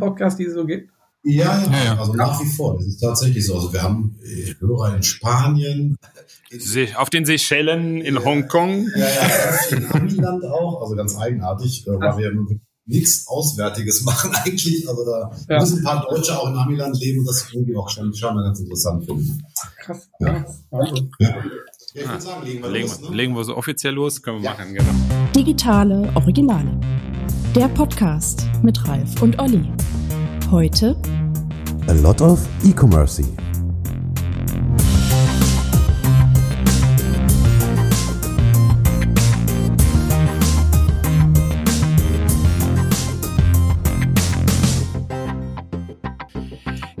Podcasts, die es so gibt? Ja, ja, ja, also nach wie vor. Das ist tatsächlich so. Also wir haben Hörer in Spanien. In, auf den Seychellen, in ja, Hongkong. Ja, ja, in Amiland auch. Also ganz eigenartig, äh, weil wir nichts Auswärtiges machen eigentlich. Also da ja. müssen ein paar Deutsche auch in Amiland leben und das irgendwie auch schon, schon mal ganz interessant finden. Krass. Ja. Also. Ja. Ja, ich würde sagen, legen wir legen, los. Ne? Legen wir so offiziell los, können wir ja. machen, genau. Digitale Originale. Der Podcast mit Ralf und Olli. Heute A lot of e-commerce.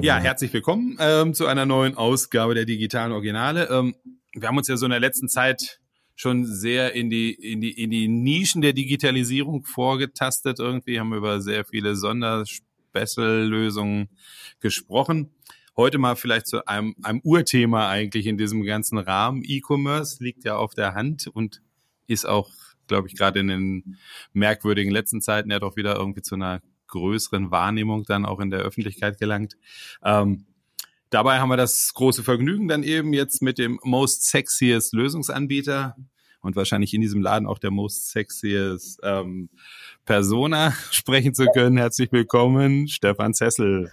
Ja, herzlich willkommen ähm, zu einer neuen Ausgabe der digitalen Originale. Ähm, wir haben uns ja so in der letzten Zeit schon sehr in die, in die, in die Nischen der Digitalisierung vorgetastet. Irgendwie haben über sehr viele Sonderspiele Special-Lösungen gesprochen. Heute mal vielleicht zu einem, einem Urthema eigentlich in diesem ganzen Rahmen. E-Commerce liegt ja auf der Hand und ist auch, glaube ich, gerade in den merkwürdigen letzten Zeiten ja doch wieder irgendwie zu einer größeren Wahrnehmung dann auch in der Öffentlichkeit gelangt. Ähm, dabei haben wir das große Vergnügen dann eben jetzt mit dem Most Sexiest Lösungsanbieter und wahrscheinlich in diesem Laden auch der Most Sexiest ähm, Persona sprechen zu können. Herzlich willkommen, Stefan Zessel.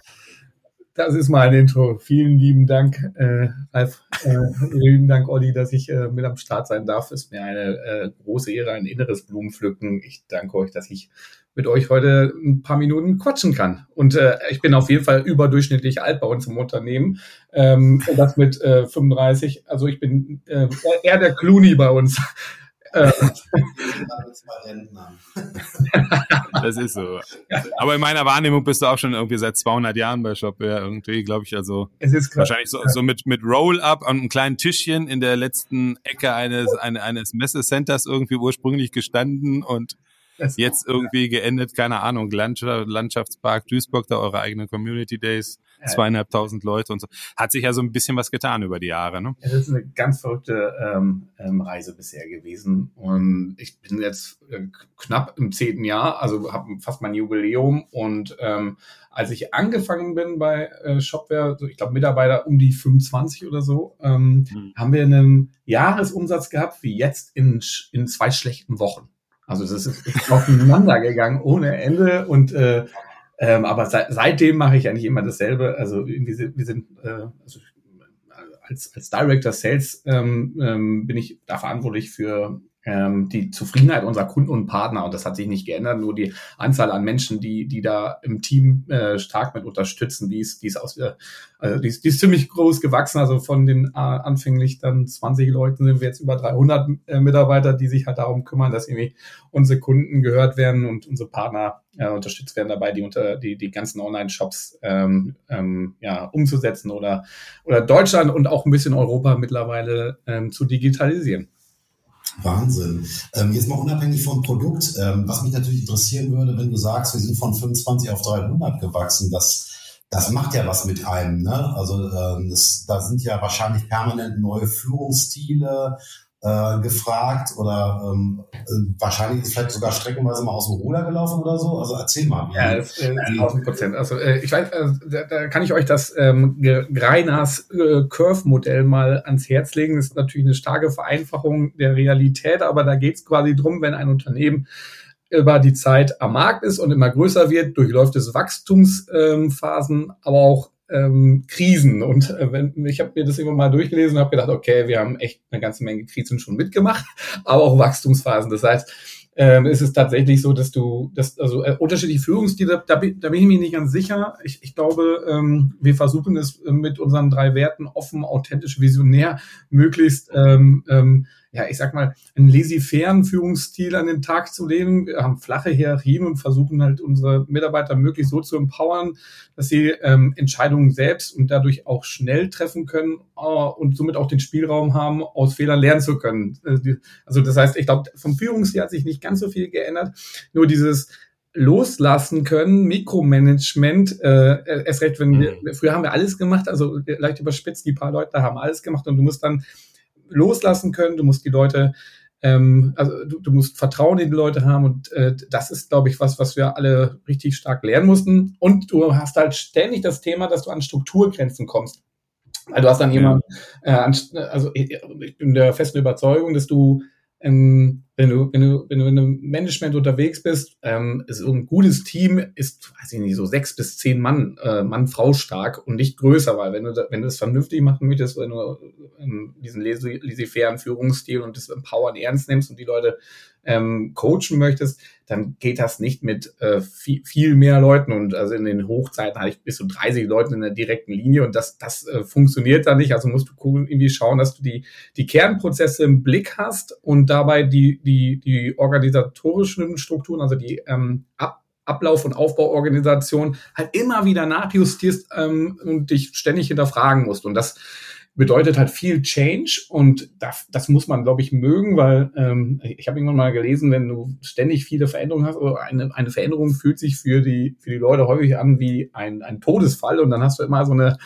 Das ist mein Intro. Vielen lieben Dank, äh, Ralf. Äh, lieben Dank, Olli, dass ich äh, mit am Start sein darf. Ist mir eine äh, große Ehre, ein inneres Blumenpflücken. Ich danke euch, dass ich mit euch heute ein paar Minuten quatschen kann. Und äh, ich bin auf jeden Fall überdurchschnittlich alt bei uns im Unternehmen. Ähm, das mit äh, 35. Also ich bin äh, eher der Clooney bei uns. Äh. das ist so. Aber in meiner Wahrnehmung bist du auch schon irgendwie seit 200 Jahren bei Shopware irgendwie, glaube ich, also es ist wahrscheinlich so, so mit, mit Roll-Up an einem kleinen Tischchen in der letzten Ecke eines, eines Messecenters irgendwie ursprünglich gestanden und jetzt irgendwie geendet, keine Ahnung, Landschaftspark Duisburg, da eure eigenen Community Days, zweieinhalbtausend Leute und so. Hat sich ja so ein bisschen was getan über die Jahre, ne? Es ist eine ganz verrückte ähm, ähm, Reise bisher gewesen und ich bin jetzt äh, knapp im zehnten Jahr, also habe fast mein Jubiläum und ähm, als ich angefangen bin bei äh, Shopware, so ich glaube Mitarbeiter um die 25 oder so, ähm, mhm. haben wir einen Jahresumsatz gehabt wie jetzt in, in zwei schlechten Wochen. Also das ist aufeinander gegangen ohne Ende und äh, ähm, aber seit, seitdem mache ich eigentlich immer dasselbe. Also wir sind, wir sind äh, also als, als Director Sales ähm, ähm, bin ich da verantwortlich für ähm, die Zufriedenheit unserer Kunden und Partner. Und das hat sich nicht geändert. Nur die Anzahl an Menschen, die, die da im Team äh, stark mit unterstützen, die ist, die ist, aus, äh, also die ist, die ist ziemlich groß gewachsen. Also von den äh, anfänglich dann 20 Leuten sind wir jetzt über 300 äh, Mitarbeiter, die sich halt darum kümmern, dass irgendwie unsere Kunden gehört werden und unsere Partner äh, unterstützt werden dabei, die unter die, die ganzen Online-Shops ähm, ähm, ja, umzusetzen oder, oder Deutschland und auch ein bisschen Europa mittlerweile ähm, zu digitalisieren. Wahnsinn. Ähm, jetzt mal unabhängig vom Produkt, ähm, was mich natürlich interessieren würde, wenn du sagst, wir sind von 25 auf 300 gewachsen, das, das macht ja was mit einem. Ne? Also ähm, das, da sind ja wahrscheinlich permanent neue Führungsstile, äh, gefragt oder ähm, äh, wahrscheinlich ist vielleicht sogar streckenweise mal aus dem Ruder gelaufen oder so. Also erzähl mal. Ja, das, äh, 1000 Prozent. Also äh, ich weiß, äh, da, da kann ich euch das ähm, Greiners äh, Curve-Modell mal ans Herz legen. Das ist natürlich eine starke Vereinfachung der Realität, aber da geht es quasi drum, wenn ein Unternehmen über die Zeit am Markt ist und immer größer wird, durchläuft es Wachstumsphasen, ähm, aber auch ähm, Krisen. Und äh, wenn, ich habe mir das immer mal durchgelesen und habe gedacht, okay, wir haben echt eine ganze Menge Krisen schon mitgemacht, aber auch Wachstumsphasen. Das heißt, ähm, ist es tatsächlich so, dass du, dass, also äh, unterschiedliche Führungsstile, da, bin, da bin ich mir nicht ganz sicher. Ich, ich glaube, ähm, wir versuchen es mit unseren drei Werten offen, authentisch, visionär, möglichst ähm, ähm, ja, ich sag mal, einen laissez-fairen Führungsstil an den Tag zu legen. Wir haben flache Hierarchien und versuchen halt unsere Mitarbeiter möglichst so zu empowern, dass sie ähm, Entscheidungen selbst und dadurch auch schnell treffen können äh, und somit auch den Spielraum haben, aus Fehlern lernen zu können. Äh, also das heißt, ich glaube, vom Führungsstil hat sich nicht ganz so viel geändert. Nur dieses loslassen können, Mikromanagement, äh, erst recht, wenn wir, mhm. früher haben wir alles gemacht, also leicht überspitzt, die paar Leute haben alles gemacht und du musst dann loslassen können, du musst die Leute ähm, also du, du musst Vertrauen in die Leute haben und äh, das ist, glaube ich, was, was wir alle richtig stark lernen mussten. Und du hast halt ständig das Thema, dass du an Strukturgrenzen kommst. Weil du hast dann jemanden, äh, also ich bin der festen Überzeugung, dass du ähm, wenn du, wenn du, wenn du in einem Management unterwegs bist, ähm, so ein gutes Team ist, weiß ich nicht, so sechs bis zehn Mann, äh, Mann, Frau stark und nicht größer, weil wenn du, wenn du das vernünftig machen möchtest, wenn du ähm, diesen laissez-fairen Führungsstil und das Empowern ernst nimmst und die Leute ähm, coachen möchtest, dann geht das nicht mit äh, viel, viel mehr Leuten. Und also in den Hochzeiten hatte ich bis zu 30 Leuten in der direkten Linie und das, das äh, funktioniert da nicht. Also musst du irgendwie schauen, dass du die, die Kernprozesse im Blick hast und dabei die, die, die organisatorischen Strukturen, also die ähm, Ab Ablauf- und Aufbauorganisation halt immer wieder nachjustierst ähm, und dich ständig hinterfragen musst. Und das bedeutet halt viel Change und das, das muss man, glaube ich, mögen, weil ähm, ich habe irgendwann mal gelesen, wenn du ständig viele Veränderungen hast, oder eine, eine Veränderung fühlt sich für die, für die Leute häufig an wie ein, ein Todesfall und dann hast du immer so eine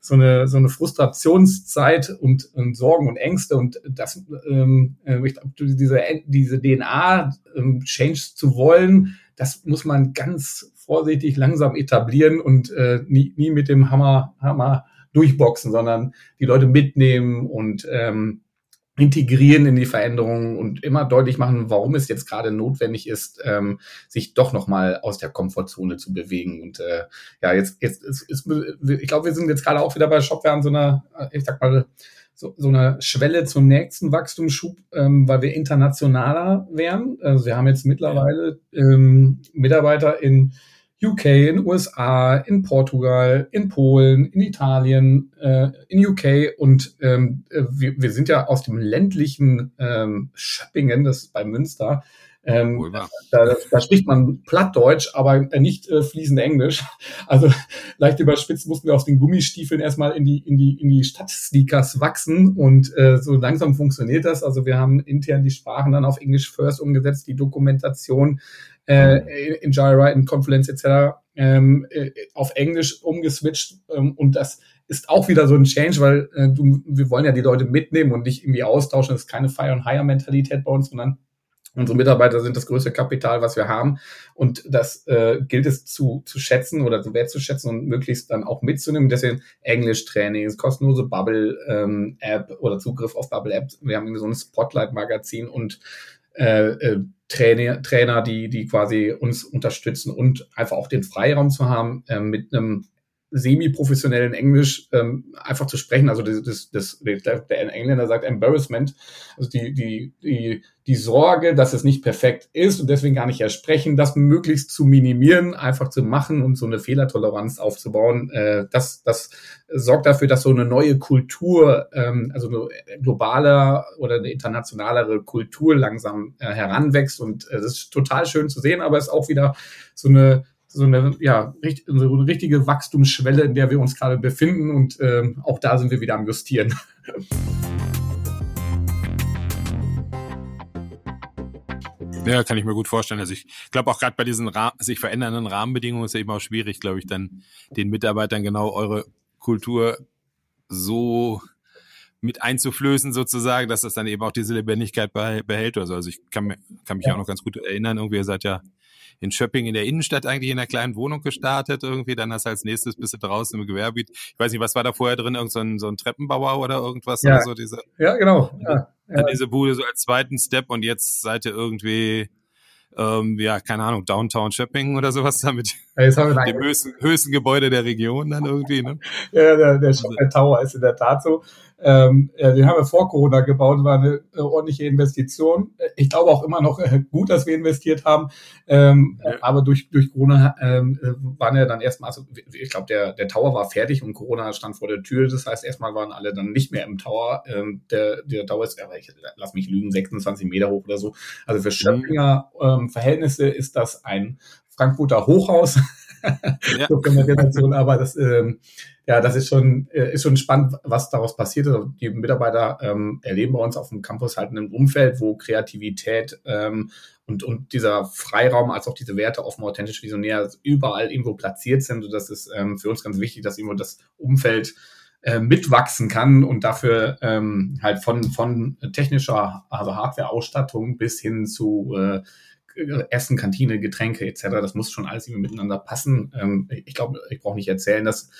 so eine, so eine Frustrationszeit und, und Sorgen und Ängste und das, ähm, äh, ich glaub, diese, diese DNA ähm, change zu wollen, das muss man ganz vorsichtig langsam etablieren und äh, nie, nie mit dem Hammer, Hammer durchboxen, sondern die Leute mitnehmen und ähm, integrieren in die Veränderungen und immer deutlich machen, warum es jetzt gerade notwendig ist, ähm, sich doch nochmal aus der Komfortzone zu bewegen. Und äh, ja, jetzt, jetzt ist, ist ich glaube, wir sind jetzt gerade auch wieder bei Shopware an so einer, ich sag mal, so, so einer Schwelle zum nächsten Wachstumsschub, ähm, weil wir internationaler werden. Also wir haben jetzt mittlerweile ähm, Mitarbeiter in UK, in USA, in Portugal, in Polen, in Italien, äh, in UK und ähm, äh, wir, wir sind ja aus dem ländlichen ähm, Schöppingen, das ist bei Münster, ähm, da, da, spricht man Plattdeutsch, aber nicht äh, fließend Englisch. Also leicht überspitzt mussten wir aus den Gummistiefeln erstmal in die, in die, in die Stadtsneakers wachsen und äh, so langsam funktioniert das. Also wir haben intern die Sprachen dann auf English First umgesetzt, die Dokumentation äh, in Jira, in Confluence etc. Ähm, äh, auf Englisch umgeswitcht ähm, und das ist auch wieder so ein Change, weil äh, du, wir wollen ja die Leute mitnehmen und nicht irgendwie austauschen. Das ist keine Fire and Hire Mentalität bei uns, sondern Unsere Mitarbeiter sind das größte Kapital, was wir haben. Und das äh, gilt es zu, zu schätzen oder zu wertzuschätzen und möglichst dann auch mitzunehmen. Deswegen Englisch-Trainings, kostenlose Bubble-App ähm, oder Zugriff auf Bubble-App. Wir haben so ein Spotlight-Magazin und äh, äh, Trainer, Trainer, die, die quasi uns unterstützen und einfach auch den Freiraum zu haben, äh, mit einem semi-professionellen Englisch ähm, einfach zu sprechen. Also das, das, das, der Engländer sagt Embarrassment, also die, die, die, die Sorge, dass es nicht perfekt ist und deswegen gar nicht erst sprechen, das möglichst zu minimieren, einfach zu machen und so eine Fehlertoleranz aufzubauen. Äh, das, das sorgt dafür, dass so eine neue Kultur, ähm, also eine globale oder eine internationalere Kultur langsam äh, heranwächst und äh, ist total schön zu sehen, aber es ist auch wieder so eine so eine, ja, so eine richtige Wachstumsschwelle, in der wir uns gerade befinden. Und ähm, auch da sind wir wieder am Justieren. Ja, kann ich mir gut vorstellen. Also ich glaube auch gerade bei diesen sich verändernden Rahmenbedingungen ist ja eben auch schwierig, glaube ich, dann den Mitarbeitern genau eure Kultur so mit einzuflößen sozusagen, dass das dann eben auch diese Lebendigkeit behält. Also, also ich kann, kann mich ja. auch noch ganz gut erinnern, irgendwie ihr seid ja in Schöpping in der Innenstadt eigentlich in einer kleinen Wohnung gestartet irgendwie. Dann hast du als nächstes bist du draußen im Gewerbegebiet. Ich weiß nicht, was war da vorher drin? Irgend so ein, so ein Treppenbauer oder irgendwas? Ja, oder so, diese, ja genau. Ja, ja. Diese Bude so als zweiten Step und jetzt seid ihr irgendwie ähm, ja, keine Ahnung, Downtown Shopping oder sowas damit. Ja, jetzt haben wir dem höchsten, höchsten Gebäude der Region dann irgendwie, ne? ja, der, der Shopping Tower ist in der Tat so. Ähm, ja, den haben wir vor Corona gebaut, war eine äh, ordentliche Investition. Ich glaube auch immer noch äh, gut, dass wir investiert haben. Ähm, ja. Aber durch, durch Corona ähm, äh, waren ja dann erstmal, also ich glaube, der, der Tower war fertig und Corona stand vor der Tür. Das heißt, erstmal waren alle dann nicht mehr im Tower. Ähm, der, der Tower ist, aber ich lass mich lügen, 26 Meter hoch oder so. Also für Schöpfinger ähm, Verhältnisse ist das ein Frankfurter Hochhaus. Ja. so Generation, aber das, ähm, ja, das ist schon, äh, ist schon spannend, was daraus passiert ist. Also die Mitarbeiter ähm, erleben bei uns auf dem Campus halt ein Umfeld, wo Kreativität ähm, und, und dieser Freiraum als auch diese Werte offen, authentisch, visionär überall irgendwo platziert sind. Und das ist ähm, für uns ganz wichtig, dass irgendwo das Umfeld äh, mitwachsen kann und dafür ähm, halt von, von technischer, also Hardware-Ausstattung bis hin zu äh, Essen, Kantine, Getränke etc. Das muss schon alles irgendwie miteinander passen. Ähm, ich glaube, ich brauche nicht erzählen, dass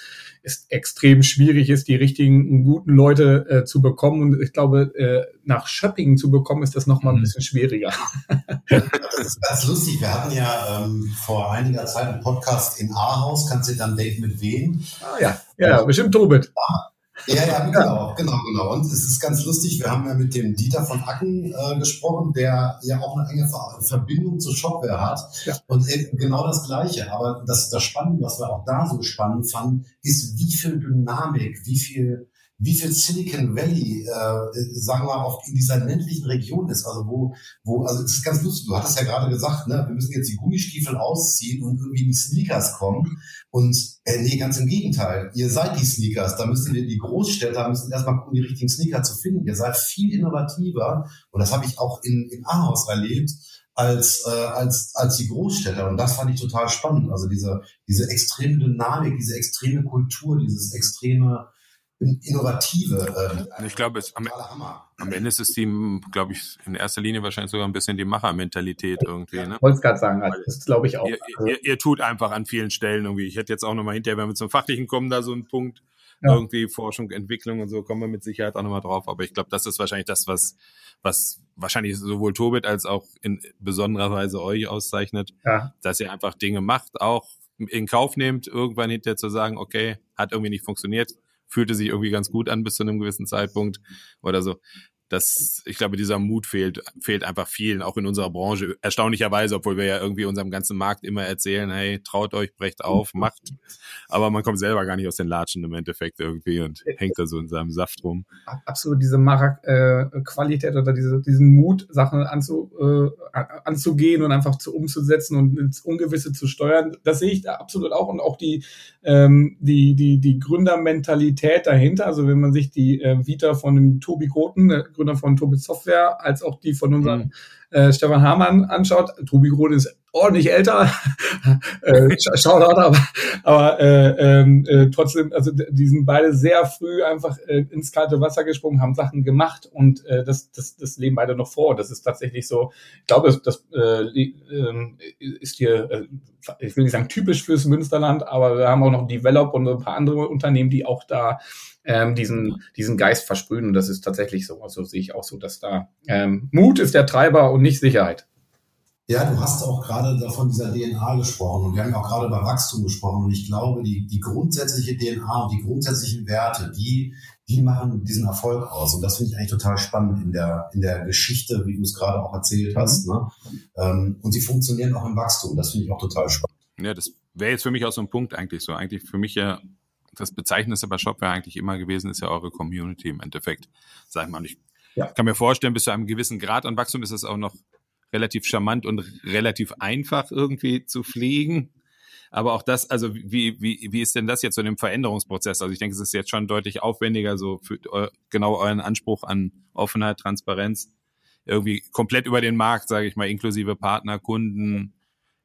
es extrem schwierig ist, die richtigen guten Leute äh, zu bekommen. Und ich glaube, äh, nach Shopping zu bekommen, ist das nochmal ein mhm. bisschen schwieriger. das ist ganz lustig. Wir hatten ja ähm, vor einiger Zeit einen Podcast in Ahaus. Kannst du dann denken, mit wem? Ah ja, ja, bestimmt Tobit. Ah, ja, ja, genau, genau, genau. Und es ist ganz lustig, wir haben ja mit dem Dieter von Acken äh, gesprochen, der ja auch eine enge Verbindung zu Shopware hat. Ja. Und genau das Gleiche. Aber das, das Spannende, was wir auch da so spannend fanden, ist, wie viel Dynamik, wie viel wie viel Silicon Valley, äh, sagen wir mal, auch in dieser ländlichen Region ist. Also wo, wo, also es ist ganz lustig, du hattest ja gerade gesagt, ne, wir müssen jetzt die Gummistiefel ausziehen und irgendwie in die Sneakers kommen. Und äh, nee, ganz im Gegenteil, ihr seid die Sneakers, da müssen wir die Großstädter müssen erstmal gucken, die richtigen Sneaker zu finden. Ihr seid viel innovativer und das habe ich auch in, in Ahaus erlebt als, äh, als, als die Großstädter. Und das fand ich total spannend. Also diese, diese extreme Dynamik, diese extreme Kultur, dieses extreme innovative. Äh, ich glaube, es, am, am, Ende ist es die, glaube ich, in erster Linie wahrscheinlich sogar ein bisschen die Machermentalität irgendwie. Ne? Wollte es gerade sagen, also das glaube ich auch. Ihr, ihr, ihr, tut einfach an vielen Stellen irgendwie. Ich hätte jetzt auch nochmal hinterher, wenn wir zum Fachlichen kommen, da so einen Punkt, ja. irgendwie Forschung, Entwicklung und so, kommen wir mit Sicherheit auch nochmal drauf. Aber ich glaube, das ist wahrscheinlich das, was, was wahrscheinlich sowohl Tobit als auch in besonderer Weise euch auszeichnet, ja. dass ihr einfach Dinge macht, auch in Kauf nehmt, irgendwann hinterher zu sagen, okay, hat irgendwie nicht funktioniert, fühlte sich irgendwie ganz gut an bis zu einem gewissen Zeitpunkt oder so das, ich glaube, dieser Mut fehlt, fehlt einfach vielen, auch in unserer Branche. Erstaunlicherweise, obwohl wir ja irgendwie unserem ganzen Markt immer erzählen, hey, traut euch, brecht auf, macht. Aber man kommt selber gar nicht aus den Latschen im Endeffekt irgendwie und hängt da so in seinem Saft rum. Absolut diese Marak-Qualität äh, oder diese, diesen Mut, Sachen anzu, äh, anzugehen und einfach zu umzusetzen und ins Ungewisse zu steuern, das sehe ich da absolut auch und auch die, ähm, die, die, die Gründermentalität dahinter. Also wenn man sich die äh, Vita von dem Tobi Groten, Gründer von Tobit Software, als auch die von unserem mhm. äh, Stefan Hamann anschaut. Tobi Groth ist ordentlich älter, äh, Shoutout, aber, aber äh, ähm, äh, trotzdem, also die sind beide sehr früh einfach äh, ins kalte Wasser gesprungen, haben Sachen gemacht und äh, das, das, das leben beide noch vor. Das ist tatsächlich so, ich glaube, das, das äh, äh, ist hier, äh, ich will nicht sagen typisch fürs Münsterland, aber wir haben auch noch Develop und ein paar andere Unternehmen, die auch da ähm, diesen, diesen Geist versprühen. Und das ist tatsächlich so. Also sehe ich auch so, dass da ähm, Mut ist der Treiber und nicht Sicherheit. Ja, du hast auch gerade davon dieser DNA gesprochen und wir haben auch gerade über Wachstum gesprochen und ich glaube, die, die grundsätzliche DNA und die grundsätzlichen Werte, die, die machen diesen Erfolg aus und das finde ich eigentlich total spannend in der, in der Geschichte, wie du es gerade auch erzählt hast. Mhm. Ne? Ähm, und sie funktionieren auch im Wachstum, das finde ich auch total spannend. Ja, das wäre jetzt für mich auch so ein Punkt eigentlich so. Eigentlich für mich ja das Bezeichnendste bei Shopware eigentlich immer gewesen ist ja eure Community im Endeffekt. Sag ich mal, ich ja. kann mir vorstellen, bis zu einem gewissen Grad an Wachstum ist es auch noch relativ charmant und relativ einfach irgendwie zu pflegen. Aber auch das, also wie, wie, wie ist denn das jetzt so in dem Veränderungsprozess? Also ich denke, es ist jetzt schon deutlich aufwendiger, so für genau euren Anspruch an Offenheit, Transparenz, irgendwie komplett über den Markt, sage ich mal, inklusive Partner, Kunden,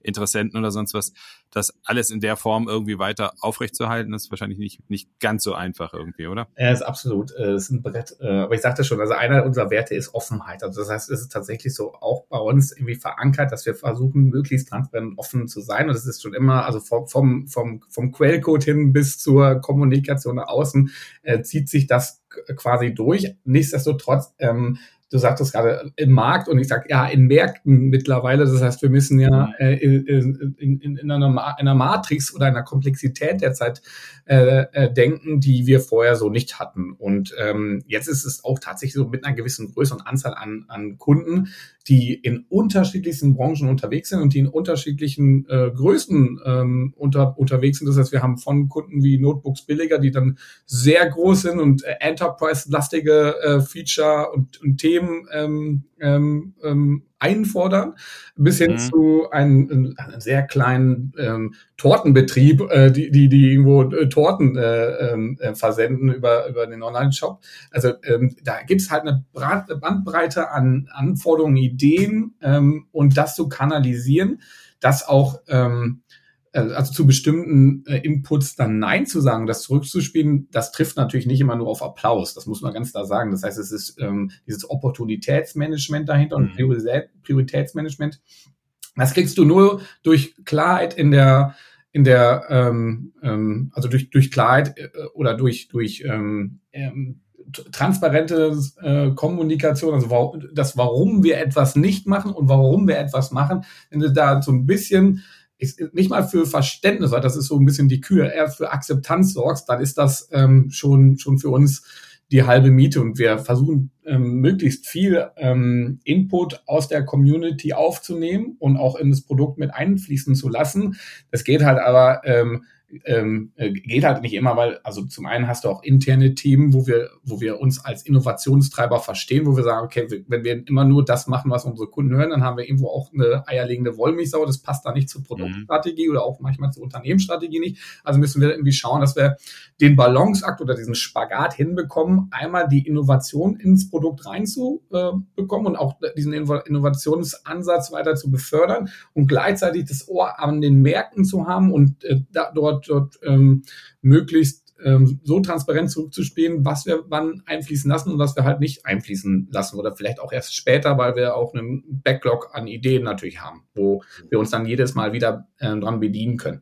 Interessenten oder sonst was, das alles in der Form irgendwie weiter aufrechtzuerhalten, ist wahrscheinlich nicht, nicht ganz so einfach irgendwie, oder? Ja, ist absolut. Es äh, ist ein Brett. Äh, aber ich sagte schon, also einer unserer Werte ist Offenheit. Also das heißt, es ist tatsächlich so auch bei uns irgendwie verankert, dass wir versuchen, möglichst transparent und offen zu sein. Und das ist schon immer, also vom, vom, vom, vom Quellcode hin bis zur Kommunikation nach außen, äh, zieht sich das quasi durch. Nichtsdestotrotz ähm, du sagtest gerade im Markt und ich sage ja in Märkten mittlerweile. Das heißt, wir müssen ja mhm. äh, in, in, in, einer, einer Matrix oder einer Komplexität derzeit äh, äh, denken, die wir vorher so nicht hatten. Und ähm, jetzt ist es auch tatsächlich so mit einer gewissen Größe und Anzahl an, an Kunden, die in unterschiedlichsten Branchen unterwegs sind und die in unterschiedlichen äh, Größen ähm, unter, unterwegs sind. Das heißt, wir haben von Kunden wie Notebooks billiger, die dann sehr groß sind und äh, Enterprise-lastige äh, Feature und, und Themen ähm, ähm, ähm, einfordern, bis hin mhm. zu einem, einem, sehr kleinen ähm, Tortenbetrieb, äh, die, die, die irgendwo äh, Torten äh, ähm, äh, versenden über, über den Online-Shop. Also ähm, da gibt es halt eine Bandbreite an Anforderungen, Ideen ähm, und das zu kanalisieren, das auch ähm, äh, also zu bestimmten äh, Inputs dann Nein zu sagen, das zurückzuspielen, das trifft natürlich nicht immer nur auf Applaus. Das muss man ganz klar sagen. Das heißt, es ist ähm, dieses Opportunitätsmanagement dahinter und mhm. Prioritätsmanagement. Das kriegst du nur durch Klarheit in der in der ähm, ähm, also durch durch Klarheit äh, oder durch durch ähm, ähm, transparente äh, Kommunikation, also das, warum wir etwas nicht machen und warum wir etwas machen, wenn du da so ein bisschen ist nicht mal für Verständnis, weil das ist so ein bisschen die Kühe, eher für Akzeptanz sorgst, dann ist das ähm, schon, schon für uns die halbe Miete und wir versuchen ähm, möglichst viel ähm, Input aus der Community aufzunehmen und auch in das Produkt mit einfließen zu lassen. Das geht halt aber ähm, ähm, äh, geht halt nicht immer, weil, also zum einen hast du auch interne Themen, wo wir, wo wir uns als Innovationstreiber verstehen, wo wir sagen, okay, wenn wir immer nur das machen, was unsere Kunden hören, dann haben wir irgendwo auch eine eierlegende Wollmilchsau, das passt da nicht zur Produktstrategie mhm. oder auch manchmal zur Unternehmensstrategie nicht. Also müssen wir irgendwie schauen, dass wir den Balanceakt oder diesen Spagat hinbekommen, einmal die Innovation ins Produkt reinzubekommen und auch diesen Innovationsansatz weiter zu befördern und gleichzeitig das Ohr an den Märkten zu haben und äh, da, dort dort, ähm, möglichst ähm, so transparent zurückzuspielen, was wir wann einfließen lassen und was wir halt nicht einfließen lassen oder vielleicht auch erst später, weil wir auch einen Backlog an Ideen natürlich haben, wo wir uns dann jedes Mal wieder ähm, dran bedienen können.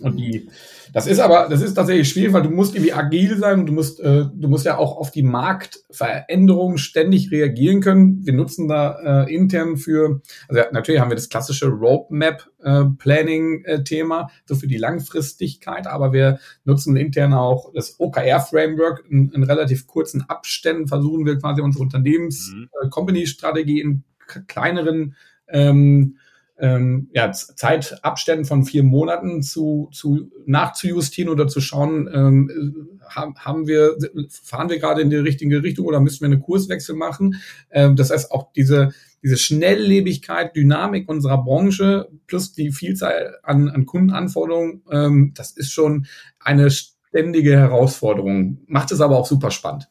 Und die, das ist aber, das ist tatsächlich schwierig, weil du musst irgendwie agil sein und du musst, äh, du musst ja auch auf die Marktveränderungen ständig reagieren können. Wir nutzen da äh, intern für, also ja, natürlich haben wir das klassische Roadmap-Planning-Thema, äh, so für die Langfristigkeit, aber wir nutzen intern auch das OKR-Framework in, in, relativ kurzen Abständen, versuchen wir quasi unsere Unternehmens-Company-Strategie mhm. äh, in kleineren ähm, ähm, ja, Zeitabständen von vier Monaten zu, zu nachzujustieren oder zu schauen, ähm, haben, haben wir, fahren wir gerade in die richtige Richtung oder müssen wir einen Kurswechsel machen? Ähm, das heißt, auch diese, diese Schnelllebigkeit, Dynamik unserer Branche plus die Vielzahl an, an Kundenanforderungen, ähm, das ist schon eine ständige Herausforderung. Macht es aber auch super spannend.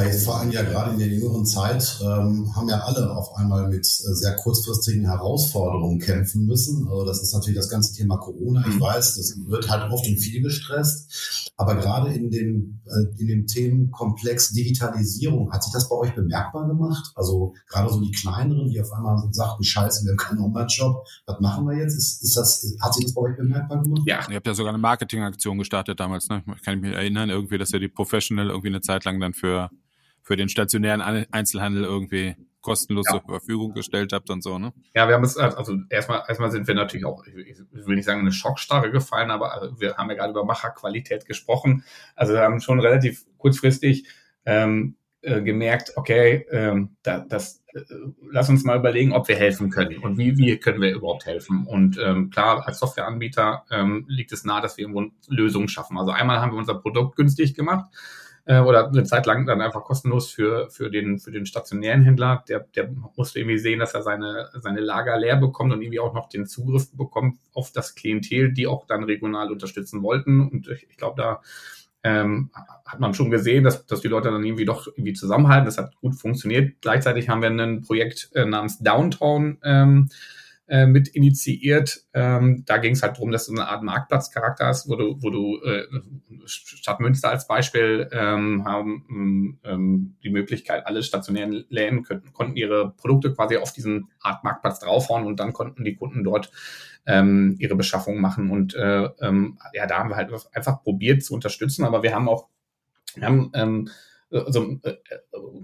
Ja, jetzt vor allem ja gerade in der jüngeren Zeit ähm, haben ja alle auf einmal mit äh, sehr kurzfristigen Herausforderungen kämpfen müssen. Also das ist natürlich das ganze Thema Corona. Ich mhm. weiß, das wird halt oft und viel gestresst. Aber gerade in dem, äh, in dem Themenkomplex Digitalisierung, hat sich das bei euch bemerkbar gemacht? Also gerade so die kleineren, die auf einmal sagten, scheiße, wir haben keinen Online-Shop, was machen wir jetzt? Ist, ist das, hat sich das bei euch bemerkbar gemacht? Ja, ihr habt ja sogar eine Marketingaktion gestartet damals, ne? Kann ich mich erinnern, irgendwie, dass ihr die Professional irgendwie eine Zeit lang dann für für den stationären Einzelhandel irgendwie kostenlos ja. zur Verfügung gestellt habt und so, ne? Ja, wir haben es, also erstmal, erstmal sind wir natürlich auch, ich will nicht sagen eine Schockstarre gefallen, aber also wir haben ja gerade über Macherqualität gesprochen. Also wir haben schon relativ kurzfristig ähm, äh, gemerkt, okay, ähm, da, das, äh, lass uns mal überlegen, ob wir helfen können und wie, wie können wir überhaupt helfen. Und ähm, klar, als Softwareanbieter ähm, liegt es nahe, dass wir irgendwo Lösungen schaffen. Also einmal haben wir unser Produkt günstig gemacht äh, oder eine Zeit lang dann einfach kostenlos für, für, den, für den stationären Händler. Der, der musste irgendwie sehen, dass er seine, seine Lager leer bekommt und irgendwie auch noch den Zugriff bekommt auf das Klientel, die auch dann regional unterstützen wollten. Und ich, ich glaube, da ähm, hat man schon gesehen, dass, dass die Leute dann irgendwie doch irgendwie zusammenhalten. Das hat gut funktioniert. Gleichzeitig haben wir ein Projekt äh, namens Downtown ähm, äh, mit initiiert. Ähm, da ging es halt darum, dass du eine Art Marktplatzcharakter hast, wo du, wo du äh, Stadt Münster als Beispiel ähm, haben ähm, die Möglichkeit, alle stationären Läden könnten, konnten ihre Produkte quasi auf diesen Art Marktplatz draufhauen und dann konnten die Kunden dort ähm, ihre Beschaffung machen. Und äh, ähm, ja, da haben wir halt einfach probiert zu unterstützen, aber wir haben auch wir haben ähm, also äh,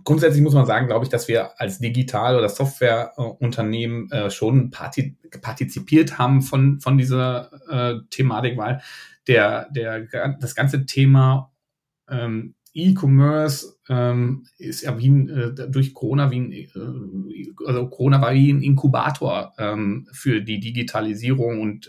grundsätzlich muss man sagen, glaube ich, dass wir als Digital- oder Softwareunternehmen äh, schon partizipiert haben von, von dieser äh, Thematik, weil der, der, das ganze Thema ähm, E-Commerce ähm, ist ja wie ein, durch Corona wie ein, also Corona war wie ein Inkubator ähm, für die Digitalisierung und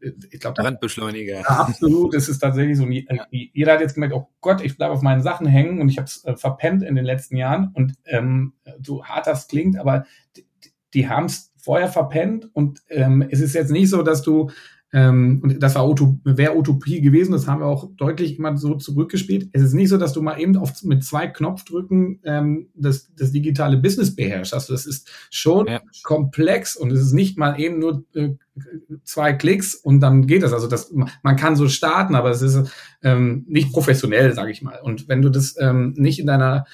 ich glaube, Brandbeschleuniger. Absolut. Es ist tatsächlich so. Jeder hat jetzt gemerkt, oh Gott, ich bleibe auf meinen Sachen hängen und ich habe es äh, verpennt in den letzten Jahren. Und ähm, so hart das klingt, aber die, die haben es vorher verpennt und ähm, es ist jetzt nicht so, dass du ähm, und das war wäre Utopie gewesen, das haben wir auch deutlich immer so zurückgespielt. Es ist nicht so, dass du mal eben auf, mit zwei Knopfdrücken ähm, das, das digitale Business beherrschst. Also das ist schon ja. komplex und es ist nicht mal eben nur äh, zwei Klicks und dann geht das. Also das, man kann so starten, aber es ist ähm, nicht professionell, sage ich mal. Und wenn du das ähm, nicht in deiner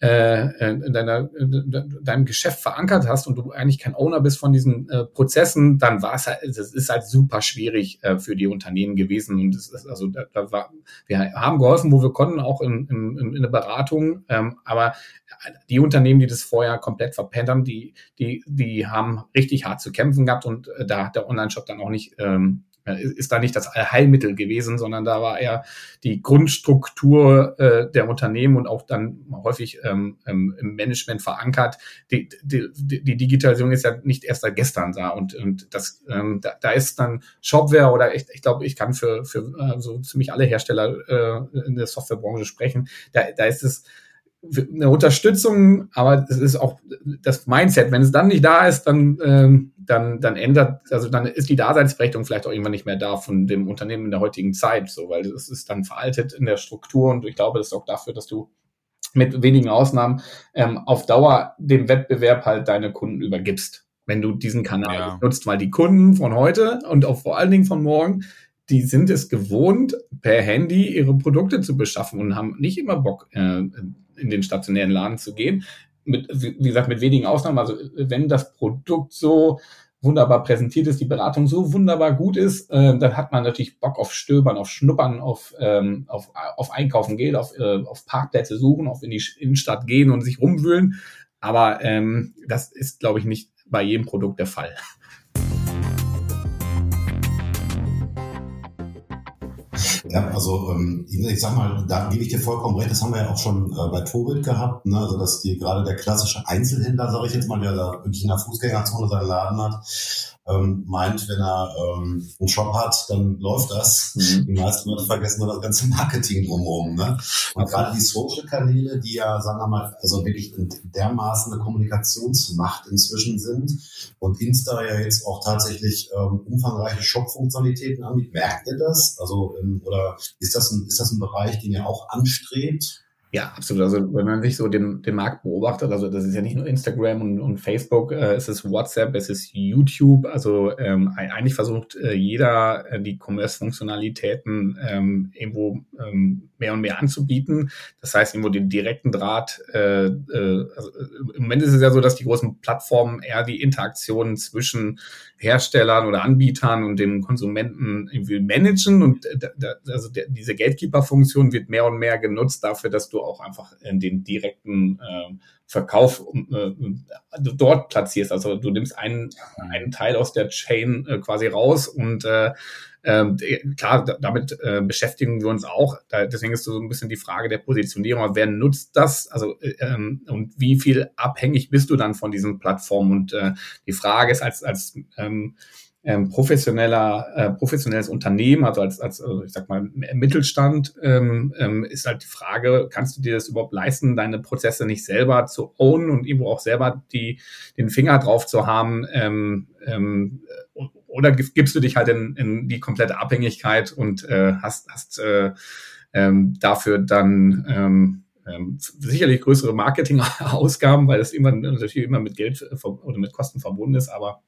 äh, in deiner, in deinem Geschäft verankert hast und du eigentlich kein Owner bist von diesen äh, Prozessen, dann war es halt, das ist halt super schwierig äh, für die Unternehmen gewesen. Und das ist, also da, da war, wir haben geholfen, wo wir konnten, auch in, in, in der Beratung. Ähm, aber die Unternehmen, die das vorher komplett verpennt haben, die, die, die haben richtig hart zu kämpfen gehabt und äh, da hat der Online-Shop dann auch nicht ähm, ist da nicht das Allheilmittel gewesen, sondern da war eher die Grundstruktur äh, der Unternehmen und auch dann häufig ähm, ähm, im Management verankert. Die, die, die Digitalisierung ist ja nicht erst seit gestern da und, und das, ähm, da, da ist dann Shopware oder ich, ich glaube, ich kann für, für äh, so ziemlich alle Hersteller äh, in der Softwarebranche sprechen. Da, da ist es eine Unterstützung, aber es ist auch das Mindset. Wenn es dann nicht da ist, dann, ähm, dann, dann ändert, also dann ist die Daseinsberechtigung vielleicht auch irgendwann nicht mehr da von dem Unternehmen in der heutigen Zeit, so, weil es ist dann veraltet in der Struktur und ich glaube, das ist auch dafür, dass du mit wenigen Ausnahmen ähm, auf Dauer dem Wettbewerb halt deine Kunden übergibst, wenn du diesen Kanal ja. nutzt, weil die Kunden von heute und auch vor allen Dingen von morgen die sind es gewohnt, per Handy ihre Produkte zu beschaffen und haben nicht immer Bock, äh, in den stationären Laden zu gehen. Mit, wie gesagt, mit wenigen Ausnahmen. Also wenn das Produkt so wunderbar präsentiert ist, die Beratung so wunderbar gut ist, äh, dann hat man natürlich Bock auf Stöbern, auf Schnuppern, auf, ähm, auf, auf Einkaufen gehen, auf, äh, auf Parkplätze suchen, auf in die Innenstadt gehen und sich rumwühlen. Aber ähm, das ist, glaube ich, nicht bei jedem Produkt der Fall. Ja, also ähm, ich sag mal, da gebe ich dir vollkommen recht, das haben wir ja auch schon äh, bei Tobit gehabt, ne? also dass die gerade der klassische Einzelhändler, sage ich jetzt mal, der da wirklich in der Fußgängerzone seinen Laden hat, ähm, meint, wenn er ähm, einen Shop hat, dann läuft das. Mhm. Die meisten Leute vergessen nur das ganze Marketing drumherum. Ne? Und gerade die Social-Kanäle, die ja, sagen wir mal, also wirklich dermaßen eine Kommunikationsmacht inzwischen sind und Insta ja jetzt auch tatsächlich ähm, umfangreiche Shop-Funktionalitäten anbietet, merkt ihr das? Also ähm, oder ist das ein, ist das ein Bereich, den ihr auch anstrebt? Ja, absolut. Also wenn man sich so den, den Markt beobachtet, also das ist ja nicht nur Instagram und, und Facebook, äh, es ist WhatsApp, es ist YouTube. Also ähm, eigentlich versucht äh, jeder äh, die Commerce-Funktionalitäten ähm, irgendwo ähm, mehr und mehr anzubieten. Das heißt, irgendwo den direkten Draht. Äh, äh, also Im Moment ist es ja so, dass die großen Plattformen eher die Interaktionen zwischen Herstellern oder Anbietern und dem Konsumenten irgendwie managen. Und äh, da, also der, diese Gatekeeper-Funktion wird mehr und mehr genutzt dafür, dass du auch einfach in den direkten äh, Verkauf äh, dort platzierst. Also du nimmst einen, einen Teil aus der Chain äh, quasi raus und äh, ähm, klar, damit äh, beschäftigen wir uns auch. Da, deswegen ist so ein bisschen die Frage der Positionierung. Wer nutzt das? Also äh, ähm, und wie viel abhängig bist du dann von diesen Plattformen? Und äh, die Frage ist als als ähm, ähm, professioneller, äh, professionelles Unternehmen, also als, als also ich sag mal Mittelstand, ähm, ähm, ist halt die Frage, kannst du dir das überhaupt leisten, deine Prozesse nicht selber zu ownen und irgendwo auch selber die, den Finger drauf zu haben, ähm, ähm, oder gibst du dich halt in, in die komplette Abhängigkeit und äh, hast, hast äh, ähm, dafür dann ähm, ähm, sicherlich größere Marketingausgaben, weil das immer natürlich immer mit Geld oder mit Kosten verbunden ist, aber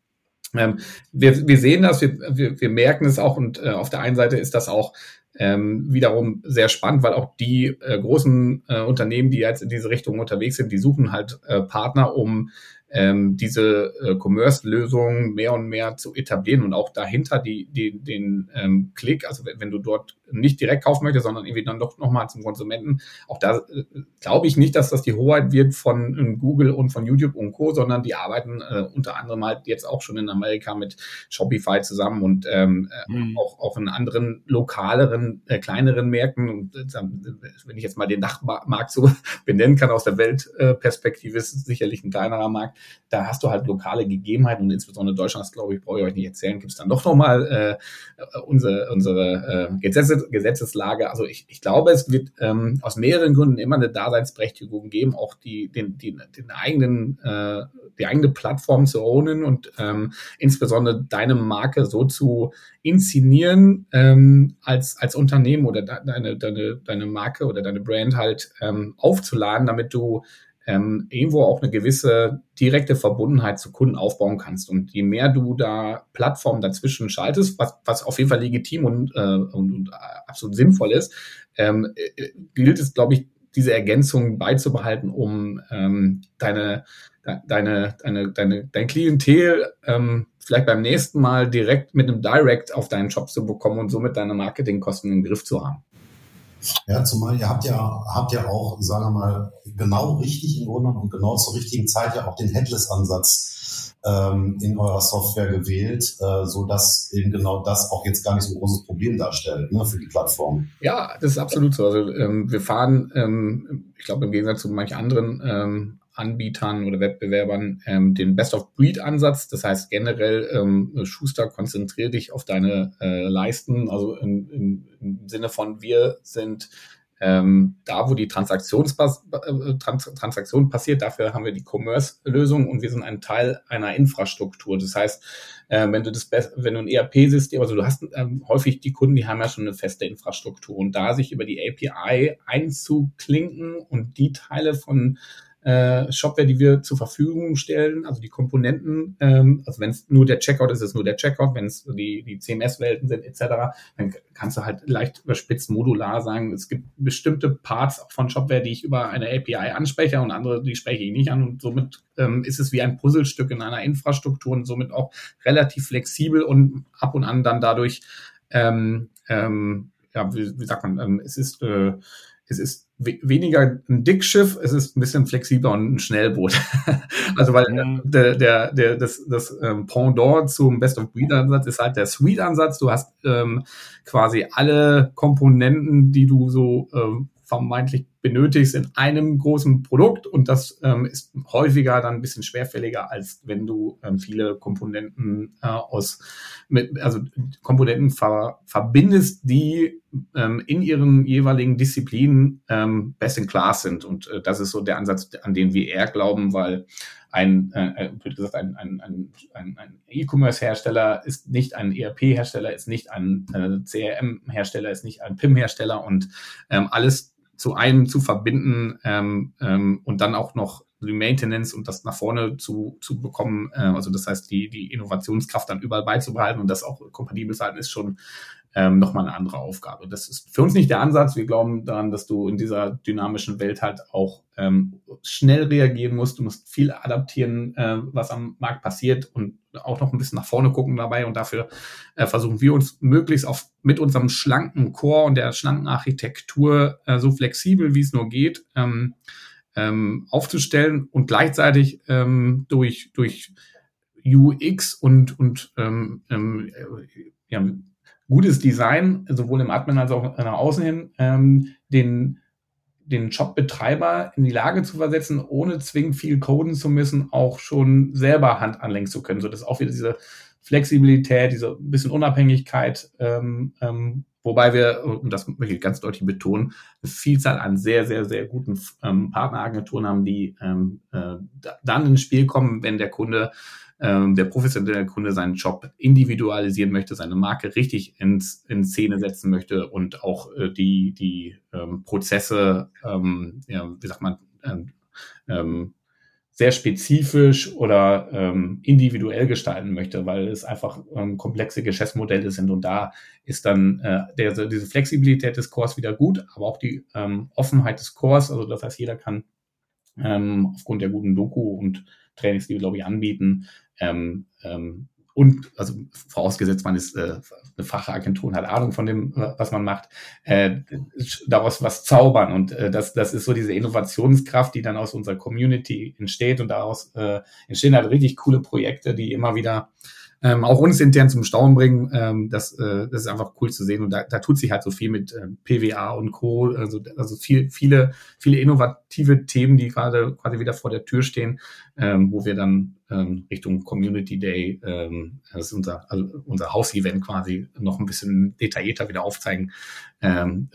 wir, wir sehen das, wir, wir, wir merken es auch und äh, auf der einen Seite ist das auch ähm, wiederum sehr spannend, weil auch die äh, großen äh, Unternehmen, die jetzt in diese Richtung unterwegs sind, die suchen halt äh, Partner, um ähm, diese äh, Commerce-Lösung mehr und mehr zu etablieren und auch dahinter die, die, den ähm, Klick, also wenn, wenn du dort nicht direkt kaufen möchtest, sondern irgendwie dann doch nochmal zum Konsumenten, auch da äh, glaube ich nicht, dass das die Hoheit wird von äh, Google und von YouTube und Co., sondern die arbeiten äh, unter anderem halt jetzt auch schon in Amerika mit Shopify zusammen und ähm, äh, mhm. auch, auch in anderen lokaleren, äh, kleineren Märkten. Und äh, wenn ich jetzt mal den Dachmarkt so benennen kann aus der Weltperspektive, ist es sicherlich ein kleinerer Markt da hast du halt lokale Gegebenheiten und insbesondere Deutschland, glaube ich, brauche ich euch nicht erzählen, gibt es dann doch nochmal unsere, unsere äh, Gesetze, Gesetzeslage. Also ich, ich glaube, es wird ähm, aus mehreren Gründen immer eine Daseinsberechtigung geben, auch die, den, die, den eigenen, äh, die eigene Plattform zu ownen und ähm, insbesondere deine Marke so zu inszenieren ähm, als, als Unternehmen oder deine, deine, deine Marke oder deine Brand halt ähm, aufzuladen, damit du ähm, irgendwo auch eine gewisse direkte Verbundenheit zu Kunden aufbauen kannst. Und je mehr du da Plattformen dazwischen schaltest, was, was auf jeden Fall legitim und, äh, und, und absolut sinnvoll ist, ähm, äh, gilt es, glaube ich, diese Ergänzung beizubehalten, um ähm, deine, deine, deine, deine, dein Klientel ähm, vielleicht beim nächsten Mal direkt mit einem Direct auf deinen Shop zu bekommen und somit deine Marketingkosten im Griff zu haben. Ja, zumal ihr habt ja, habt ja auch, sagen wir mal, genau richtig im Grunde und genau zur richtigen Zeit ja auch den Headless-Ansatz ähm, in eurer Software gewählt, äh, so eben genau das auch jetzt gar nicht so ein großes Problem darstellt ne, für die Plattform. Ja, das ist absolut so. Also ähm, wir fahren, ähm, ich glaube im Gegensatz zu manchen anderen ähm, Anbietern oder Wettbewerbern ähm, den Best-of-Breed-Ansatz. Das heißt generell, ähm, Schuster, konzentriere dich auf deine äh, Leisten. Also im, im, im Sinne von, wir sind ähm, da, wo die Transaktionspas äh, Trans Transaktion passiert, dafür haben wir die Commerce-Lösung und wir sind ein Teil einer Infrastruktur. Das heißt, äh, wenn du das, wenn du ein ERP-System, also du hast ähm, häufig die Kunden, die haben ja schon eine feste Infrastruktur und da sich über die API einzuklinken und die Teile von äh, Shopware, die wir zur Verfügung stellen, also die Komponenten, ähm, also wenn es nur der Checkout ist, ist es nur der Checkout, wenn es die, die CMS-Welten sind etc., dann kannst du halt leicht überspitzt modular sagen, es gibt bestimmte Parts von Shopware, die ich über eine API anspreche und andere, die spreche ich nicht an und somit ähm, ist es wie ein Puzzlestück in einer Infrastruktur und somit auch relativ flexibel und ab und an dann dadurch ähm, ähm, ja, wie, wie sagt man, ähm, es ist äh, es ist weniger ein Dickschiff, es ist ein bisschen flexibler und ein Schnellboot. also weil mhm. der, der, der, das, das ähm, Pendant zum Best-of-Breed-Ansatz ist halt der Suite-Ansatz. Du hast ähm, quasi alle Komponenten, die du so ähm, vermeintlich benötigst in einem großen Produkt und das ähm, ist häufiger dann ein bisschen schwerfälliger, als wenn du ähm, viele Komponenten äh, aus, mit, also Komponenten ver, verbindest, die ähm, in ihren jeweiligen Disziplinen ähm, best in class sind. Und äh, das ist so der Ansatz, an den wir eher glauben, weil ein, äh, äh gesagt, ein, ein, ein, ein E-Commerce-Hersteller ist nicht ein ERP-Hersteller, ist nicht ein äh, CRM-Hersteller, ist nicht ein PIM-Hersteller und ähm, alles zu einem zu verbinden ähm, ähm, und dann auch noch die Maintenance und das nach vorne zu, zu bekommen, äh, also das heißt, die, die Innovationskraft dann überall beizubehalten und das auch kompatibel zu halten, ist schon ähm, nochmal eine andere Aufgabe. Das ist für uns nicht der Ansatz. Wir glauben daran, dass du in dieser dynamischen Welt halt auch ähm, schnell reagieren musst. Du musst viel adaptieren, äh, was am Markt passiert und auch noch ein bisschen nach vorne gucken dabei. Und dafür äh, versuchen wir uns möglichst auf, mit unserem schlanken Core und der schlanken Architektur äh, so flexibel, wie es nur geht, ähm, ähm, aufzustellen und gleichzeitig ähm, durch, durch UX und, und ähm, ähm, ja, gutes Design, sowohl im Admin als auch nach außen hin, ähm, den, den Shop-Betreiber in die Lage zu versetzen, ohne zwingend viel coden zu müssen, auch schon selber Hand anlenken zu können. So dass auch wieder diese Flexibilität, diese bisschen Unabhängigkeit, ähm, ähm, wobei wir, und das möchte ich ganz deutlich betonen, eine Vielzahl an sehr, sehr, sehr guten ähm, Partneragenturen haben, die ähm, äh, dann ins Spiel kommen, wenn der Kunde ähm, der professionelle Kunde seinen Job individualisieren möchte, seine Marke richtig ins, in Szene setzen möchte und auch äh, die, die ähm, Prozesse, ähm, ja, wie sagt man, ähm, ähm, sehr spezifisch oder ähm, individuell gestalten möchte, weil es einfach ähm, komplexe Geschäftsmodelle sind und da ist dann äh, der, diese Flexibilität des Cores wieder gut, aber auch die ähm, Offenheit des Cores, also das heißt, jeder kann ähm, aufgrund der guten Doku und Trainings, die wir, glaube ich, anbieten, ähm, ähm, und also vorausgesetzt, man ist äh, eine Fachagentur und hat Ahnung von dem, was man macht, äh, daraus was zaubern. Und äh, das, das ist so diese Innovationskraft, die dann aus unserer Community entsteht und daraus äh, entstehen halt richtig coole Projekte, die immer wieder ähm, auch uns intern zum Staunen bringen. Ähm, das, äh, das ist einfach cool zu sehen und da, da tut sich halt so viel mit ähm, PWA und Co. Also, also viel, viele, viele innovative Themen, die gerade quasi wieder vor der Tür stehen, ähm, wo wir dann ähm, Richtung Community Day, ähm, das ist unser, also unser Hausevent quasi, noch ein bisschen detaillierter wieder aufzeigen, ähm,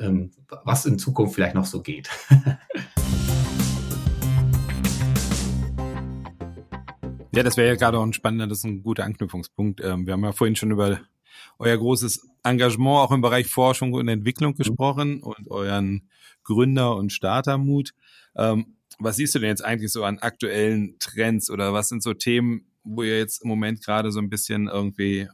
ähm, was in Zukunft vielleicht noch so geht. Ja, das wäre ja gerade auch ein spannender, das ist ein guter Anknüpfungspunkt. Ähm, wir haben ja vorhin schon über euer großes Engagement auch im Bereich Forschung und Entwicklung mhm. gesprochen und euren Gründer- und Startermut. Ähm, was siehst du denn jetzt eigentlich so an aktuellen Trends oder was sind so Themen, wo ihr jetzt im Moment gerade so ein bisschen irgendwie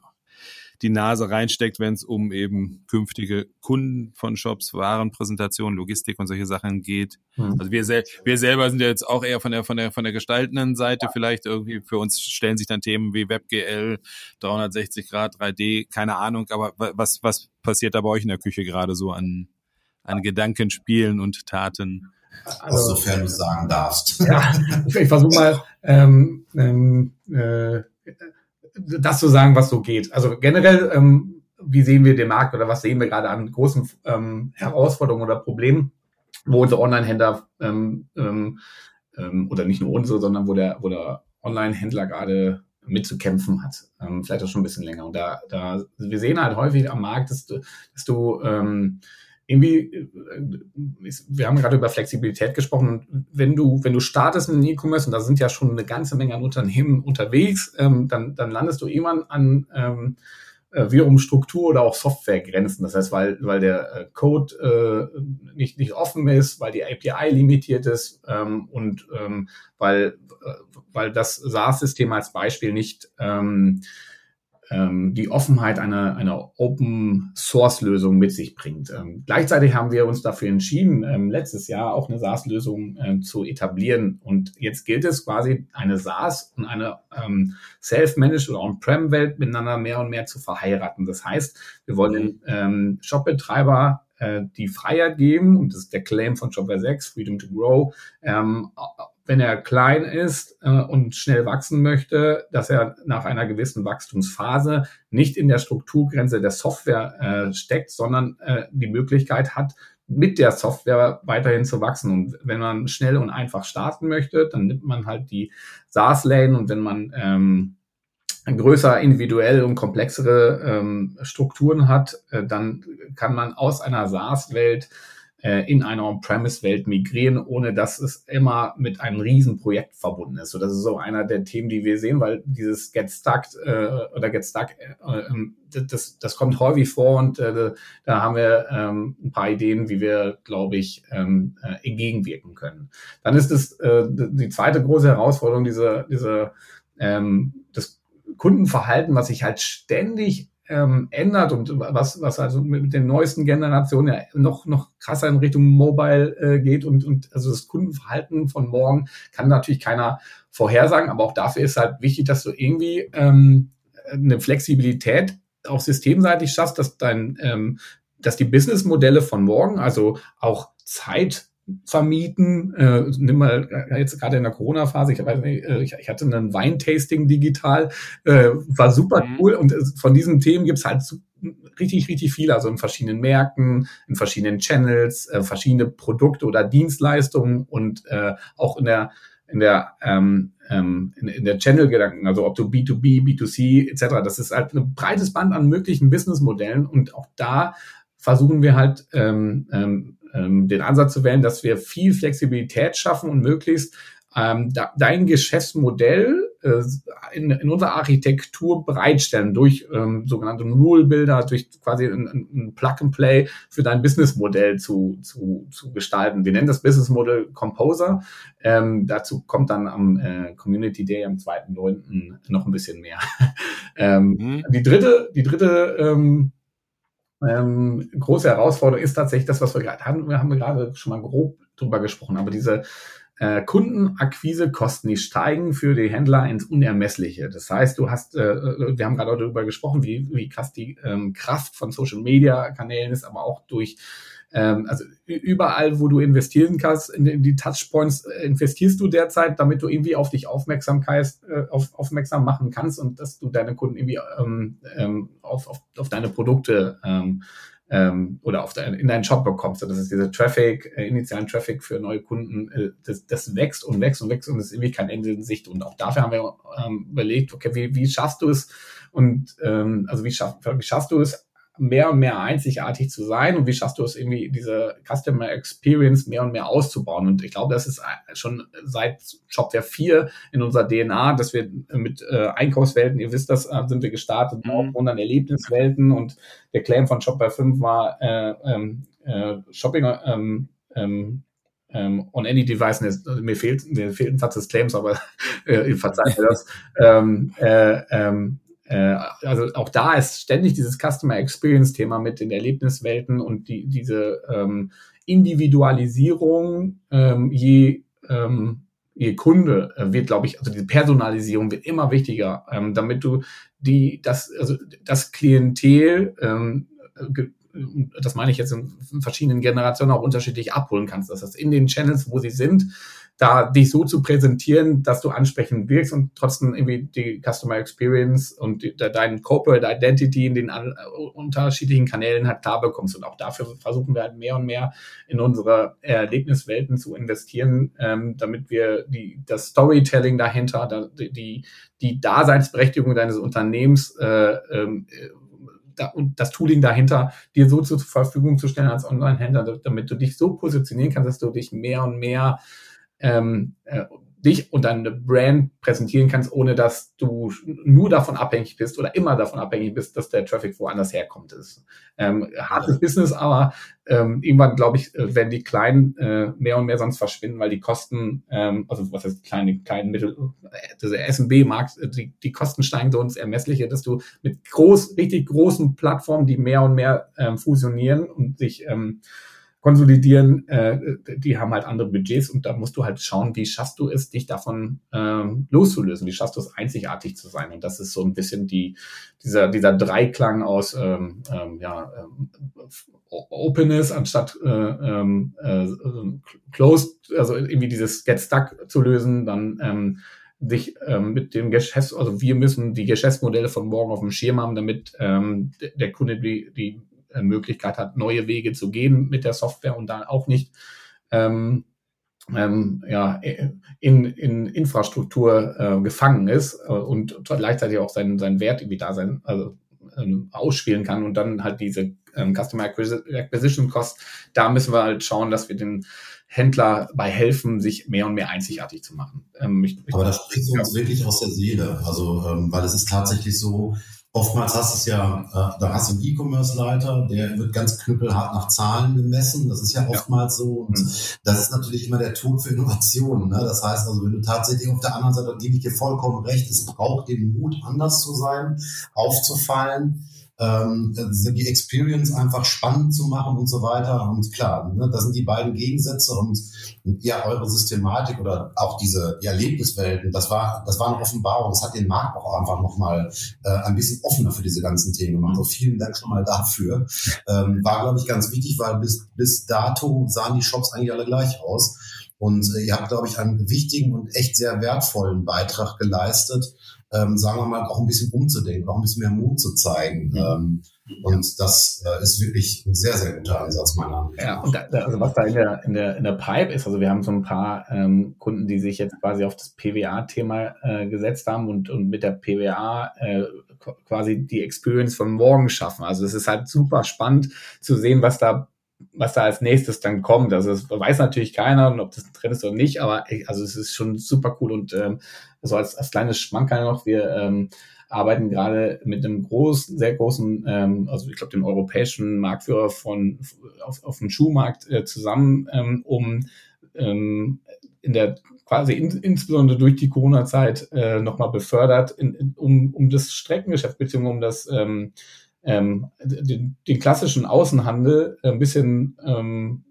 die Nase reinsteckt, wenn es um eben künftige Kunden von Shops, Warenpräsentation, Logistik und solche Sachen geht. Mhm. Also wir, sel wir selber sind ja jetzt auch eher von der von der von der gestaltenden Seite vielleicht irgendwie für uns stellen sich dann Themen wie WebGL, 360 Grad, 3D, keine Ahnung, aber was was passiert da bei euch in der Küche gerade so an an Gedankenspielen und Taten? Also, sofern du sagen darfst. Ja, ich versuche mal ähm, ähm, äh, das zu sagen, was so geht. Also generell, ähm, wie sehen wir den Markt oder was sehen wir gerade an großen ähm, Herausforderungen oder Problemen, wo unsere Online-Händler ähm, ähm, ähm, oder nicht nur unsere, sondern wo der, wo der Online-Händler gerade mitzukämpfen hat. Ähm, vielleicht auch schon ein bisschen länger. Und da, da, wir sehen halt häufig am Markt, dass du, dass du ähm, irgendwie, äh, wir haben gerade über Flexibilität gesprochen. Wenn du, wenn du startest in E-Commerce, und da sind ja schon eine ganze Menge an Unternehmen unterwegs, ähm, dann, dann landest du irgendwann an ähm, äh, wiederum Struktur oder auch Softwaregrenzen. Das heißt, weil, weil der äh, Code äh, nicht, nicht offen ist, weil die API limitiert ist ähm, und ähm, weil, äh, weil das SaaS-System als Beispiel nicht ähm, ähm, die Offenheit einer, einer Open-Source-Lösung mit sich bringt. Ähm, gleichzeitig haben wir uns dafür entschieden, ähm, letztes Jahr auch eine SaaS-Lösung ähm, zu etablieren. Und jetzt gilt es quasi, eine SaaS und eine ähm, Self-Managed oder On-Prem-Welt miteinander mehr und mehr zu verheiraten. Das heißt, wir wollen den ähm, Shopbetreiber äh, die Freiheit geben, und das ist der Claim von Shopware 6, Freedom to Grow, ähm, wenn er klein ist äh, und schnell wachsen möchte, dass er nach einer gewissen Wachstumsphase nicht in der Strukturgrenze der Software äh, steckt, sondern äh, die Möglichkeit hat, mit der Software weiterhin zu wachsen. Und wenn man schnell und einfach starten möchte, dann nimmt man halt die SaaS-Lane und wenn man ähm, größer, individuell und komplexere ähm, Strukturen hat, äh, dann kann man aus einer SaaS-Welt äh, in eine On-Premise-Welt migrieren, ohne dass es immer mit einem Riesenprojekt verbunden ist. So, das ist so einer der Themen, die wir sehen, weil dieses Get Stuck äh, oder Get Stuck, äh, ähm, das, das kommt häufig vor und äh, da haben wir ähm, ein paar Ideen, wie wir, glaube ich, ähm, äh, entgegenwirken können. Dann ist es äh, die zweite große Herausforderung, diese, diese ähm, das Kundenverhalten, was sich halt ständig ähm, ändert und was, was also mit den neuesten Generationen ja noch, noch krasser in Richtung Mobile äh, geht und, und also das Kundenverhalten von morgen kann natürlich keiner vorhersagen, aber auch dafür ist halt wichtig, dass du irgendwie ähm, eine Flexibilität auch systemseitig schaffst, dass dein, ähm, dass die Businessmodelle von morgen, also auch Zeit vermieten. Äh, nimm mal äh, jetzt gerade in der Corona-Phase, ich, weiß nicht, äh, ich, ich hatte einen Weintasting digital, äh, war super mhm. cool und von diesen Themen gibt's halt richtig, richtig viel, also in verschiedenen Märkten, in verschiedenen Channels, äh, verschiedene Produkte oder Dienstleistungen und äh, auch in der in der ähm, ähm, in, in der Channel-Gedanken, also ob du B2B, B2C etc., das ist halt ein breites Band an möglichen Businessmodellen und auch da versuchen wir halt ähm, ähm, ähm, den Ansatz zu wählen, dass wir viel Flexibilität schaffen und möglichst ähm, da, dein Geschäftsmodell äh, in, in unserer Architektur bereitstellen durch ähm, sogenannte Rule-Builder, durch quasi ein, ein Plug-and-Play für dein Businessmodell zu, zu, zu gestalten. Wir nennen das Business-Model Composer. Ähm, dazu kommt dann am äh, Community Day am 2.9. noch ein bisschen mehr. ähm, mhm. Die dritte, die dritte ähm, ähm, große Herausforderung ist tatsächlich das, was wir gerade hatten. Wir haben gerade schon mal grob drüber gesprochen, aber diese äh, Kundenakquisekosten, die steigen für die Händler ins Unermessliche. Das heißt, du hast, äh, wir haben gerade darüber gesprochen, wie, wie krass die ähm, Kraft von Social Media Kanälen ist, aber auch durch ähm, also überall, wo du investieren kannst, in, in die Touchpoints äh, investierst du derzeit, damit du irgendwie auf dich Aufmerksamkeit äh, auf, aufmerksam machen kannst und dass du deine Kunden irgendwie ähm, ähm, auf, auf, auf deine Produkte ähm, ähm, oder auf dein, in deinen Shop bekommst. Das ist diese Traffic, äh, initialen Traffic für neue Kunden, äh, das, das wächst und wächst und wächst und es ist irgendwie kein Ende in Sicht. Und auch dafür haben wir ähm, überlegt, okay, wie, wie schaffst du es? Und ähm, also wie, schaff, wie schaffst du es, mehr und mehr einzigartig zu sein und wie schaffst du es irgendwie, diese Customer Experience mehr und mehr auszubauen. Und ich glaube, das ist schon seit Shopware 4 in unserer DNA, dass wir mit äh, Einkaufswelten, ihr wisst das, äh, sind wir gestartet, mhm. auch wundern Erlebniswelten und der Claim von Shopware 5 war äh, ähm, äh, Shopping ähm, ähm, ähm, on any device, mir fehlt, mir fehlt ein Satz des Claims, aber äh, verzeiht mir das. ähm, äh, ähm, äh, also auch da ist ständig dieses Customer Experience Thema mit den Erlebniswelten und die, diese ähm, Individualisierung ähm, je ähm, je Kunde äh, wird, glaube ich, also diese Personalisierung wird immer wichtiger, ähm, damit du die, das, also das Klientel, ähm, das meine ich jetzt in verschiedenen Generationen auch unterschiedlich abholen kannst. Das heißt, in den Channels, wo sie sind, da dich so zu präsentieren, dass du ansprechend wirkst und trotzdem irgendwie die Customer Experience und die, deinen Corporate Identity in den an, unterschiedlichen Kanälen halt klar bekommst. Und auch dafür versuchen wir halt mehr und mehr in unsere Erlebniswelten zu investieren, ähm, damit wir die, das Storytelling dahinter, die, die Daseinsberechtigung deines Unternehmens äh, ähm, da, und das Tooling dahinter dir so zur Verfügung zu stellen als Online-Händler, damit du dich so positionieren kannst, dass du dich mehr und mehr ähm, äh, dich und deine Brand präsentieren kannst, ohne dass du nur davon abhängig bist oder immer davon abhängig bist, dass der Traffic woanders herkommt. Das ist ähm, hartes Business, aber ähm, irgendwann, glaube ich, äh, werden die Kleinen äh, mehr und mehr sonst verschwinden, weil die Kosten, ähm, also was heißt kleine, kleinen Mittel, äh, dieser SMB-Markt, äh, die, die Kosten steigen so ins Ermessliche, dass du mit groß, richtig großen Plattformen, die mehr und mehr ähm, fusionieren und sich ähm, konsolidieren, äh, die haben halt andere Budgets und da musst du halt schauen, wie schaffst du es, dich davon ähm, loszulösen, wie schaffst du es, einzigartig zu sein. Und das ist so ein bisschen die, dieser, dieser Dreiklang aus ähm, ähm, ja, ähm, Openness anstatt äh, ähm, äh, Closed, also irgendwie dieses Get Stuck zu lösen, dann ähm, sich ähm, mit dem Geschäfts, also wir müssen die Geschäftsmodelle von morgen auf dem Schirm haben, damit ähm, der Kunde die, die Möglichkeit hat, neue Wege zu gehen mit der Software und dann auch nicht ähm, ähm, ja, in, in Infrastruktur äh, gefangen ist äh, und gleichzeitig auch seinen, seinen Wert irgendwie da sein, also ähm, ausspielen kann und dann halt diese ähm, Customer Acquisition Cost, da müssen wir halt schauen, dass wir den Händler bei helfen, sich mehr und mehr einzigartig zu machen. Ähm, ich, Aber das spricht uns wirklich aus der Seele, also ähm, weil es ist tatsächlich so, Oftmals hast du es ja, äh, da hast du einen E-Commerce-Leiter, der wird ganz knüppelhart nach Zahlen gemessen. Das ist ja oftmals ja. so. Und mhm. das ist natürlich immer der Tod für Innovationen. Ne? Das heißt also, wenn du tatsächlich auf der anderen Seite, gebe ich dir vollkommen recht, es braucht den Mut, anders zu sein, aufzufallen ähm, die Experience einfach spannend zu machen und so weiter. Und klar, ne, das sind die beiden Gegensätze und ja, eure Systematik oder auch diese ja, Erlebniswelten, das war, das war eine Offenbarung. Das hat den Markt auch einfach nochmal äh, ein bisschen offener für diese ganzen Themen gemacht. Also vielen Dank schon mal dafür. Ähm, war, glaube ich, ganz wichtig, weil bis, bis dato sahen die Shops eigentlich alle gleich aus. Und äh, ihr habt, glaube ich, einen wichtigen und echt sehr wertvollen Beitrag geleistet, ähm, sagen wir mal, auch ein bisschen umzudenken, auch ein bisschen mehr Mut zu zeigen. Mhm. Ähm, und das äh, ist wirklich ein sehr, sehr guter Ansatz meiner Meinung nach. Ja, und da, also was da in der, in, der, in der Pipe ist, also wir haben so ein paar ähm, Kunden, die sich jetzt quasi auf das PWA-Thema äh, gesetzt haben und, und mit der PWA äh, quasi die Experience von morgen schaffen. Also es ist halt super spannend zu sehen, was da was da als nächstes dann kommt. Also das weiß natürlich keiner, ob das ein Trend ist oder nicht, aber also es ist schon super cool und ähm, so als, als kleines Schmankerl noch, wir ähm, arbeiten gerade mit einem großen, sehr großen, ähm, also ich glaube dem europäischen Marktführer von auf, auf dem Schuhmarkt äh, zusammen, ähm, um ähm, in der quasi in, insbesondere durch die Corona-Zeit äh, nochmal befördert, in, in, um, um das Streckengeschäft beziehungsweise um das ähm, ähm, den, den klassischen Außenhandel ein bisschen ähm,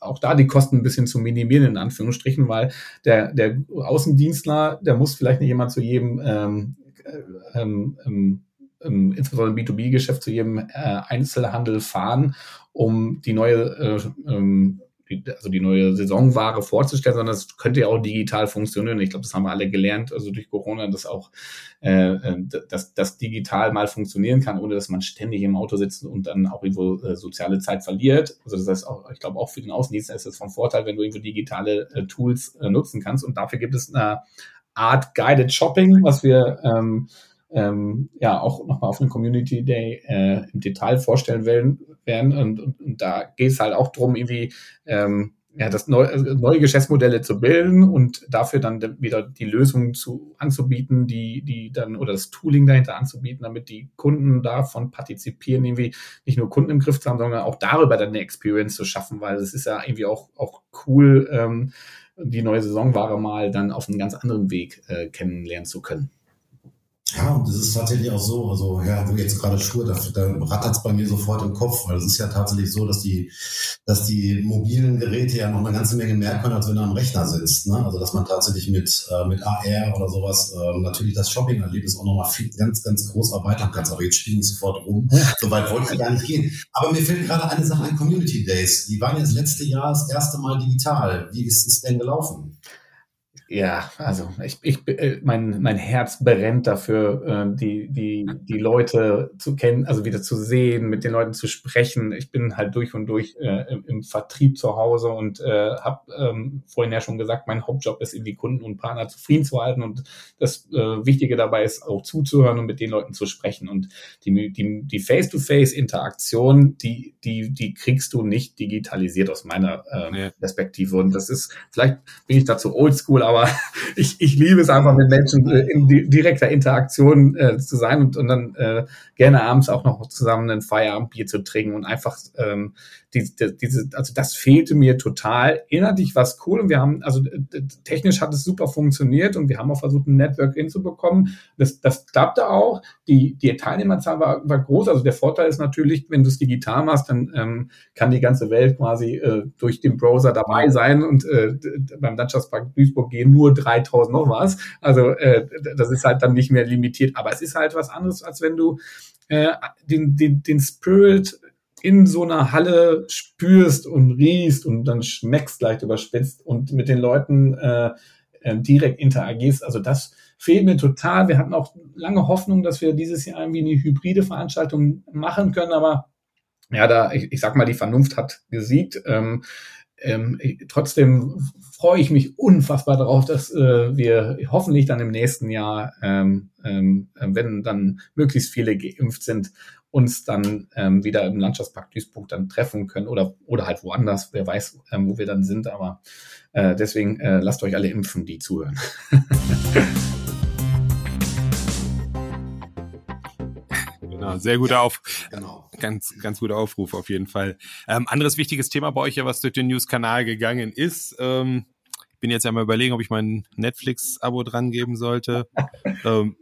auch da die Kosten ein bisschen zu minimieren, in Anführungsstrichen, weil der, der Außendienstler, der muss vielleicht nicht immer zu jedem ähm, äh, ähm, ähm, ähm, insbesondere im B2B-Geschäft zu jedem äh, Einzelhandel fahren, um die neue äh, ähm, also die neue Saisonware vorzustellen, sondern es könnte ja auch digital funktionieren. Ich glaube, das haben wir alle gelernt, also durch Corona, dass auch äh, äh dass das digital mal funktionieren kann, ohne dass man ständig im Auto sitzt und dann auch irgendwo äh, soziale Zeit verliert. Also das heißt auch, ich glaube auch für den Außendienst ist es von Vorteil, wenn du irgendwo digitale äh, Tools äh, nutzen kannst. Und dafür gibt es eine Art Guided Shopping, was wir ähm, ähm, ja auch nochmal auf dem Community Day äh, im Detail vorstellen werden. werden. Und, und, und da geht es halt auch drum, irgendwie ähm, ja, das neu, also neue Geschäftsmodelle zu bilden und dafür dann wieder die Lösungen zu anzubieten, die, die dann oder das Tooling dahinter anzubieten, damit die Kunden davon partizipieren, irgendwie nicht nur Kunden im Griff zu haben, sondern auch darüber dann eine Experience zu schaffen, weil es ist ja irgendwie auch, auch cool, ähm, die neue Saisonware mal dann auf einen ganz anderen Weg äh, kennenlernen zu können. Ja, und das ist tatsächlich auch so, also ja, wo jetzt gerade Schuhe, da, da rattert es bei mir sofort im Kopf, weil es ist ja tatsächlich so, dass die, dass die mobilen Geräte ja noch eine ganze Menge mehr können, als wenn du am Rechner sitzt. Ne? Also dass man tatsächlich mit, äh, mit AR oder sowas äh, natürlich das Shopping-Erlebnis auch nochmal viel, ganz, ganz groß erweitern kannst. Aber jetzt spielen ich sofort rum. So weit wollte ich gar nicht gehen. Aber mir fällt gerade eine Sache ein, Community Days. Die waren ja das letzte Jahr das erste Mal digital. Wie ist es denn gelaufen? Ja, also ich, ich äh, mein, mein Herz brennt dafür, äh, die, die, die Leute zu kennen, also wieder zu sehen, mit den Leuten zu sprechen. Ich bin halt durch und durch äh, im, Vertrieb zu Hause und äh, habe ähm, vorhin ja schon gesagt, mein Hauptjob ist, irgendwie Kunden und Partner zufrieden zu halten. Und das äh, Wichtige dabei ist auch zuzuhören und mit den Leuten zu sprechen. Und die, die, die Face-to-Face-Interaktion, die, die, die kriegst du nicht digitalisiert aus meiner äh, ja. Perspektive. Und das ist, vielleicht bin ich dazu oldschool, aber ich, ich liebe es einfach mit Menschen äh, in direkter Interaktion äh, zu sein und, und dann äh, gerne abends auch noch zusammen ein Feierabendbier zu trinken und einfach ähm, die, die, diese, also das fehlte mir total. Inhaltlich war es cool und wir haben, also technisch hat es super funktioniert und wir haben auch versucht, ein Network hinzubekommen. Das, das klappte auch. Die, die Teilnehmerzahl war, war groß. Also der Vorteil ist natürlich, wenn du es digital machst, dann ähm, kann die ganze Welt quasi äh, durch den Browser dabei sein und äh, beim Landschaftspark Duisburg gehen nur 3000 noch was. Also äh, das ist halt dann nicht mehr limitiert. Aber es ist halt was anderes, als wenn du äh, den, den, den Spirit in so einer Halle spürst und riechst und dann schmeckst leicht überspitzt und mit den Leuten äh, äh, direkt interagierst. Also das fehlt mir total. Wir hatten auch lange Hoffnung, dass wir dieses Jahr irgendwie eine hybride Veranstaltung machen können, aber ja, da, ich, ich sag mal, die Vernunft hat gesiegt. Ähm, ähm, trotzdem freue ich mich unfassbar darauf, dass äh, wir hoffentlich dann im nächsten Jahr, ähm, ähm, wenn dann möglichst viele geimpft sind, uns dann ähm, wieder im Landschaftspark Duisburg dann treffen können oder, oder halt woanders, wer weiß, ähm, wo wir dann sind. Aber äh, deswegen äh, lasst euch alle impfen, die zuhören. genau, sehr guter Auf, genau. ganz, ganz guter Aufruf auf jeden Fall. Ähm, anderes wichtiges Thema bei euch ja, was durch den News-Kanal gegangen ist. Ähm, bin jetzt ja mal überlegen, ob ich mein Netflix-Abo dran geben sollte. ähm,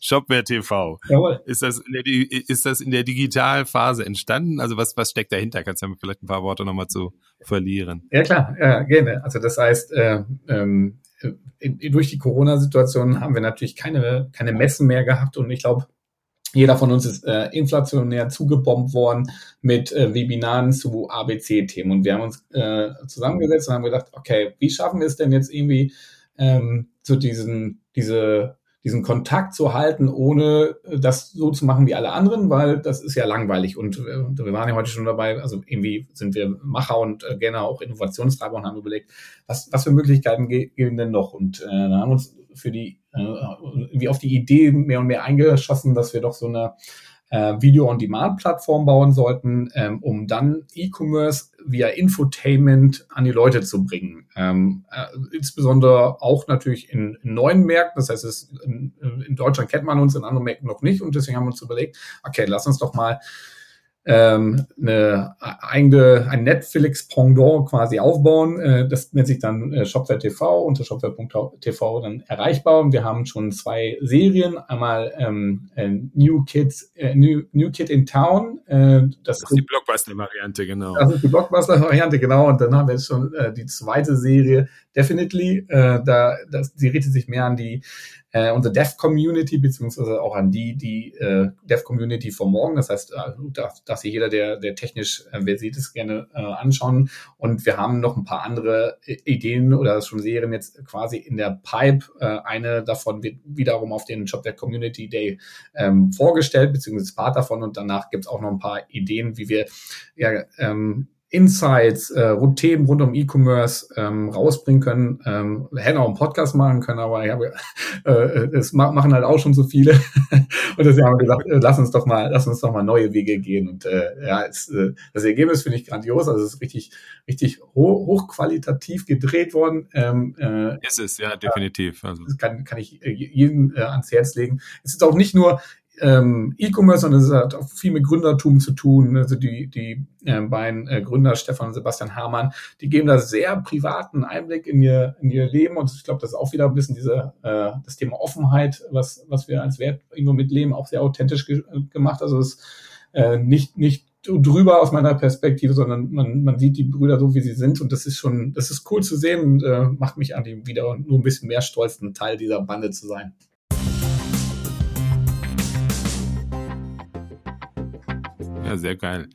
Shopware TV. Jawohl. Ist das, in der, ist das in der Digitalphase entstanden? Also was, was steckt dahinter? Kannst du ja vielleicht ein paar Worte nochmal zu verlieren? Ja klar, ja, gerne. Also das heißt, äh, ähm, durch die Corona-Situation haben wir natürlich keine, keine Messen mehr gehabt und ich glaube, jeder von uns ist äh, inflationär zugebombt worden mit äh, Webinaren zu ABC-Themen. Und wir haben uns äh, zusammengesetzt und haben gedacht, okay, wie schaffen wir es denn jetzt irgendwie ähm, zu diesen, diese diesen Kontakt zu halten, ohne das so zu machen wie alle anderen, weil das ist ja langweilig. Und äh, wir waren ja heute schon dabei, also irgendwie sind wir Macher und äh, gerne auch Innovationstreiber und haben überlegt, was, was für Möglichkeiten gehen denn noch? Und äh, dann haben wir uns für die, äh, irgendwie auf die Idee mehr und mehr eingeschossen, dass wir doch so eine äh, Video-on-Demand-Plattform bauen sollten, ähm, um dann E-Commerce via Infotainment an die Leute zu bringen. Ähm, äh, insbesondere auch natürlich in, in, neuen Märkten. Das heißt, es, in, in, Deutschland kennt man uns, in anderen Märkten noch nicht. Und deswegen haben wir uns überlegt, okay, lass uns doch mal ähm, eine eigene, ein Netflix-Pendant quasi aufbauen. Äh, das nennt sich dann äh, Shopware TV, unter shopware.tv dann erreichbar. Und wir haben schon zwei Serien. Einmal ähm, äh, New Kids, äh, New, New Kid in Town. Äh, das, das ist die Blockbuster-Variante, genau. Das ist die Blockbuster-Variante, genau. Und dann haben wir jetzt schon äh, die zweite Serie, definitely. Äh, da, das, sie richtet sich mehr an die äh, unsere Dev-Community, beziehungsweise auch an die, die äh, Dev-Community von morgen. Das heißt, äh, dass, dass sich jeder, der, der technisch äh, versiert ist, gerne äh, anschauen. Und wir haben noch ein paar andere Ideen oder schon Serien jetzt quasi in der Pipe. Äh, eine davon wird wiederum auf den Job der Community Day ähm, vorgestellt, beziehungsweise Part davon. Und danach gibt es auch noch ein paar Ideen, wie wir ja, ähm, Insights, äh, Themen rund um E-Commerce ähm, rausbringen können. Ähm, hätten auch einen Podcast machen können, aber habe, äh, das machen halt auch schon so viele. und deswegen haben wir gesagt, äh, lass uns doch mal, lass uns doch mal neue Wege gehen. Und äh, ja, es, äh, das Ergebnis finde ich grandios. Also es ist richtig, richtig ho hochqualitativ gedreht worden. Ähm, äh, ist es, ja, definitiv. Also. Das kann, kann ich äh, jedem äh, ans Herz legen. Es ist auch nicht nur ähm, E-Commerce, sondern es hat auch viel mit Gründertum zu tun. Also die, die äh, beiden äh, Gründer, Stefan und Sebastian Hamann, die geben da sehr privaten Einblick in ihr, in ihr Leben. Und ich glaube, das ist auch wieder ein bisschen diese, äh, das Thema Offenheit, was, was wir als Wert irgendwo mitleben, auch sehr authentisch ge gemacht. Also es ist äh, nicht, nicht drüber aus meiner Perspektive, sondern man, man sieht die Brüder so, wie sie sind. Und das ist schon, das ist cool zu sehen und äh, macht mich an dem wieder nur ein bisschen mehr stolz, ein Teil dieser Bande zu sein. Ja, sehr geil.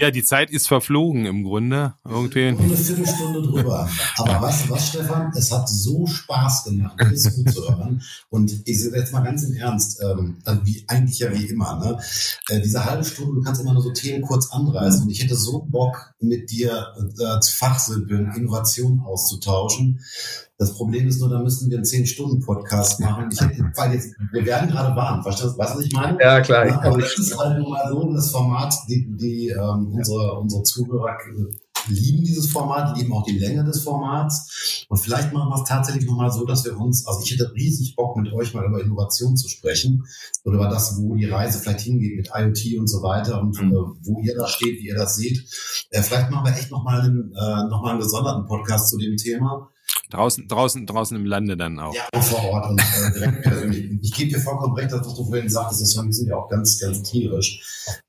Ja, die Zeit ist verflogen im Grunde. Irgendwie. Eine Viertelstunde drüber. Aber weißt du was, Stefan? Es hat so Spaß gemacht, alles gut zu hören. Und ich sehe jetzt mal ganz im Ernst, ähm, wie, eigentlich ja wie immer, ne? Äh, diese halbe Stunde, du kannst immer nur so Themen kurz anreißen. Und ich hätte so Bock, mit dir äh, Fachsimpeln, Innovationen auszutauschen. Das Problem ist nur, da müssen wir einen 10-Stunden-Podcast machen. Ich weil jetzt, wir werden gerade warm, verstehst du, was ich meine? Ja, klar. Ja, aber das ist halt nur mal so das Format, die, die ähm, unsere, unsere Zuhörer lieben dieses Format, lieben auch die Länge des Formats. Und vielleicht machen wir es tatsächlich nochmal so, dass wir uns, also ich hätte riesig Bock mit euch mal über Innovation zu sprechen oder über das, wo die Reise vielleicht hingeht mit IoT und so weiter und mhm. äh, wo ihr da steht, wie ihr das seht. Äh, vielleicht machen wir echt nochmal einen, äh, noch einen gesonderten Podcast zu dem Thema. Draußen, draußen, draußen im Lande dann auch. Ja, vor Ort und äh, direkt persönlich. Ich gebe dir vollkommen recht, dass du vorhin sagtest, das sind ja auch ganz, ganz tierisch.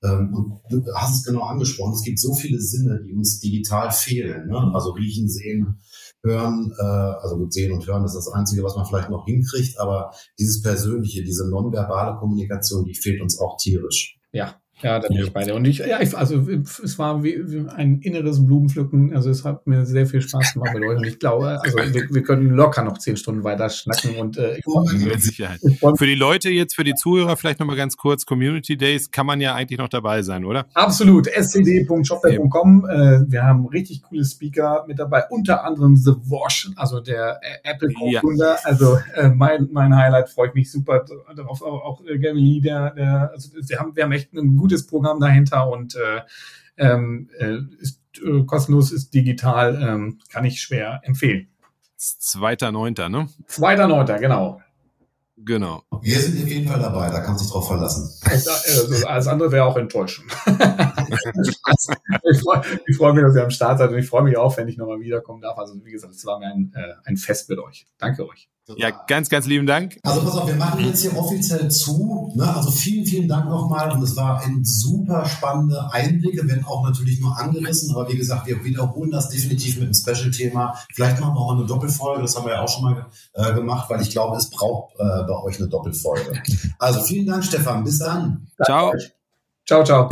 Ähm, und du hast es genau angesprochen. Es gibt so viele Sinne, die uns digital fehlen. Ne? Also riechen, sehen, hören. Äh, also gut, sehen und hören ist das Einzige, was man vielleicht noch hinkriegt. Aber dieses Persönliche, diese nonverbale Kommunikation, die fehlt uns auch tierisch. Ja, ja, da bin ja. ich bei dir. Und ich, ja, ich, also es war wie, ein inneres Blumenpflücken. Also es hat mir sehr viel Spaß gemacht mit euch. Und ich glaube, also wir, wir können locker noch zehn Stunden weiter schnacken. Und äh, ich freue mich. Mit Sicherheit. Für die Leute jetzt, für die Zuhörer vielleicht nochmal ganz kurz, Community Days kann man ja eigentlich noch dabei sein, oder? Absolut. scd.shopware.com. Äh, wir haben richtig coole Speaker mit dabei, unter anderem The Wash, also der äh, Apple Co-Gründer. Ja. Also äh, mein, mein Highlight freue ich mich super darauf. Auch, auch äh, Gary Lee, der, der also wir haben, wir haben echt einen guten gutes Programm dahinter und äh, ähm, äh, ist äh, kostenlos, ist digital, ähm, kann ich schwer empfehlen. Zweiter Neunter, ne? Zweiter Neunter, genau. Genau. Wir sind auf jeden Fall dabei, da kannst du dich drauf verlassen. Also alles andere wäre auch enttäuschend. ich freue freu mich, dass ihr am Start seid und ich freue mich auch, wenn ich nochmal wiederkommen darf. Also wie gesagt, es war mir ein, äh, ein Fest mit euch. Danke euch. Ja, ganz, ganz lieben Dank. Also pass auf, wir machen jetzt hier offiziell zu. Ne? Also vielen, vielen Dank nochmal. Und es war ein super spannende Einblicke, wenn auch natürlich nur angerissen. Aber wie gesagt, wir wiederholen das definitiv mit einem Special-Thema. Vielleicht machen wir auch eine Doppelfolge. Das haben wir ja auch schon mal äh, gemacht, weil ich glaube, es braucht äh, bei euch eine Doppelfolge. Also vielen Dank, Stefan. Bis dann. Ciao. Ciao, ciao.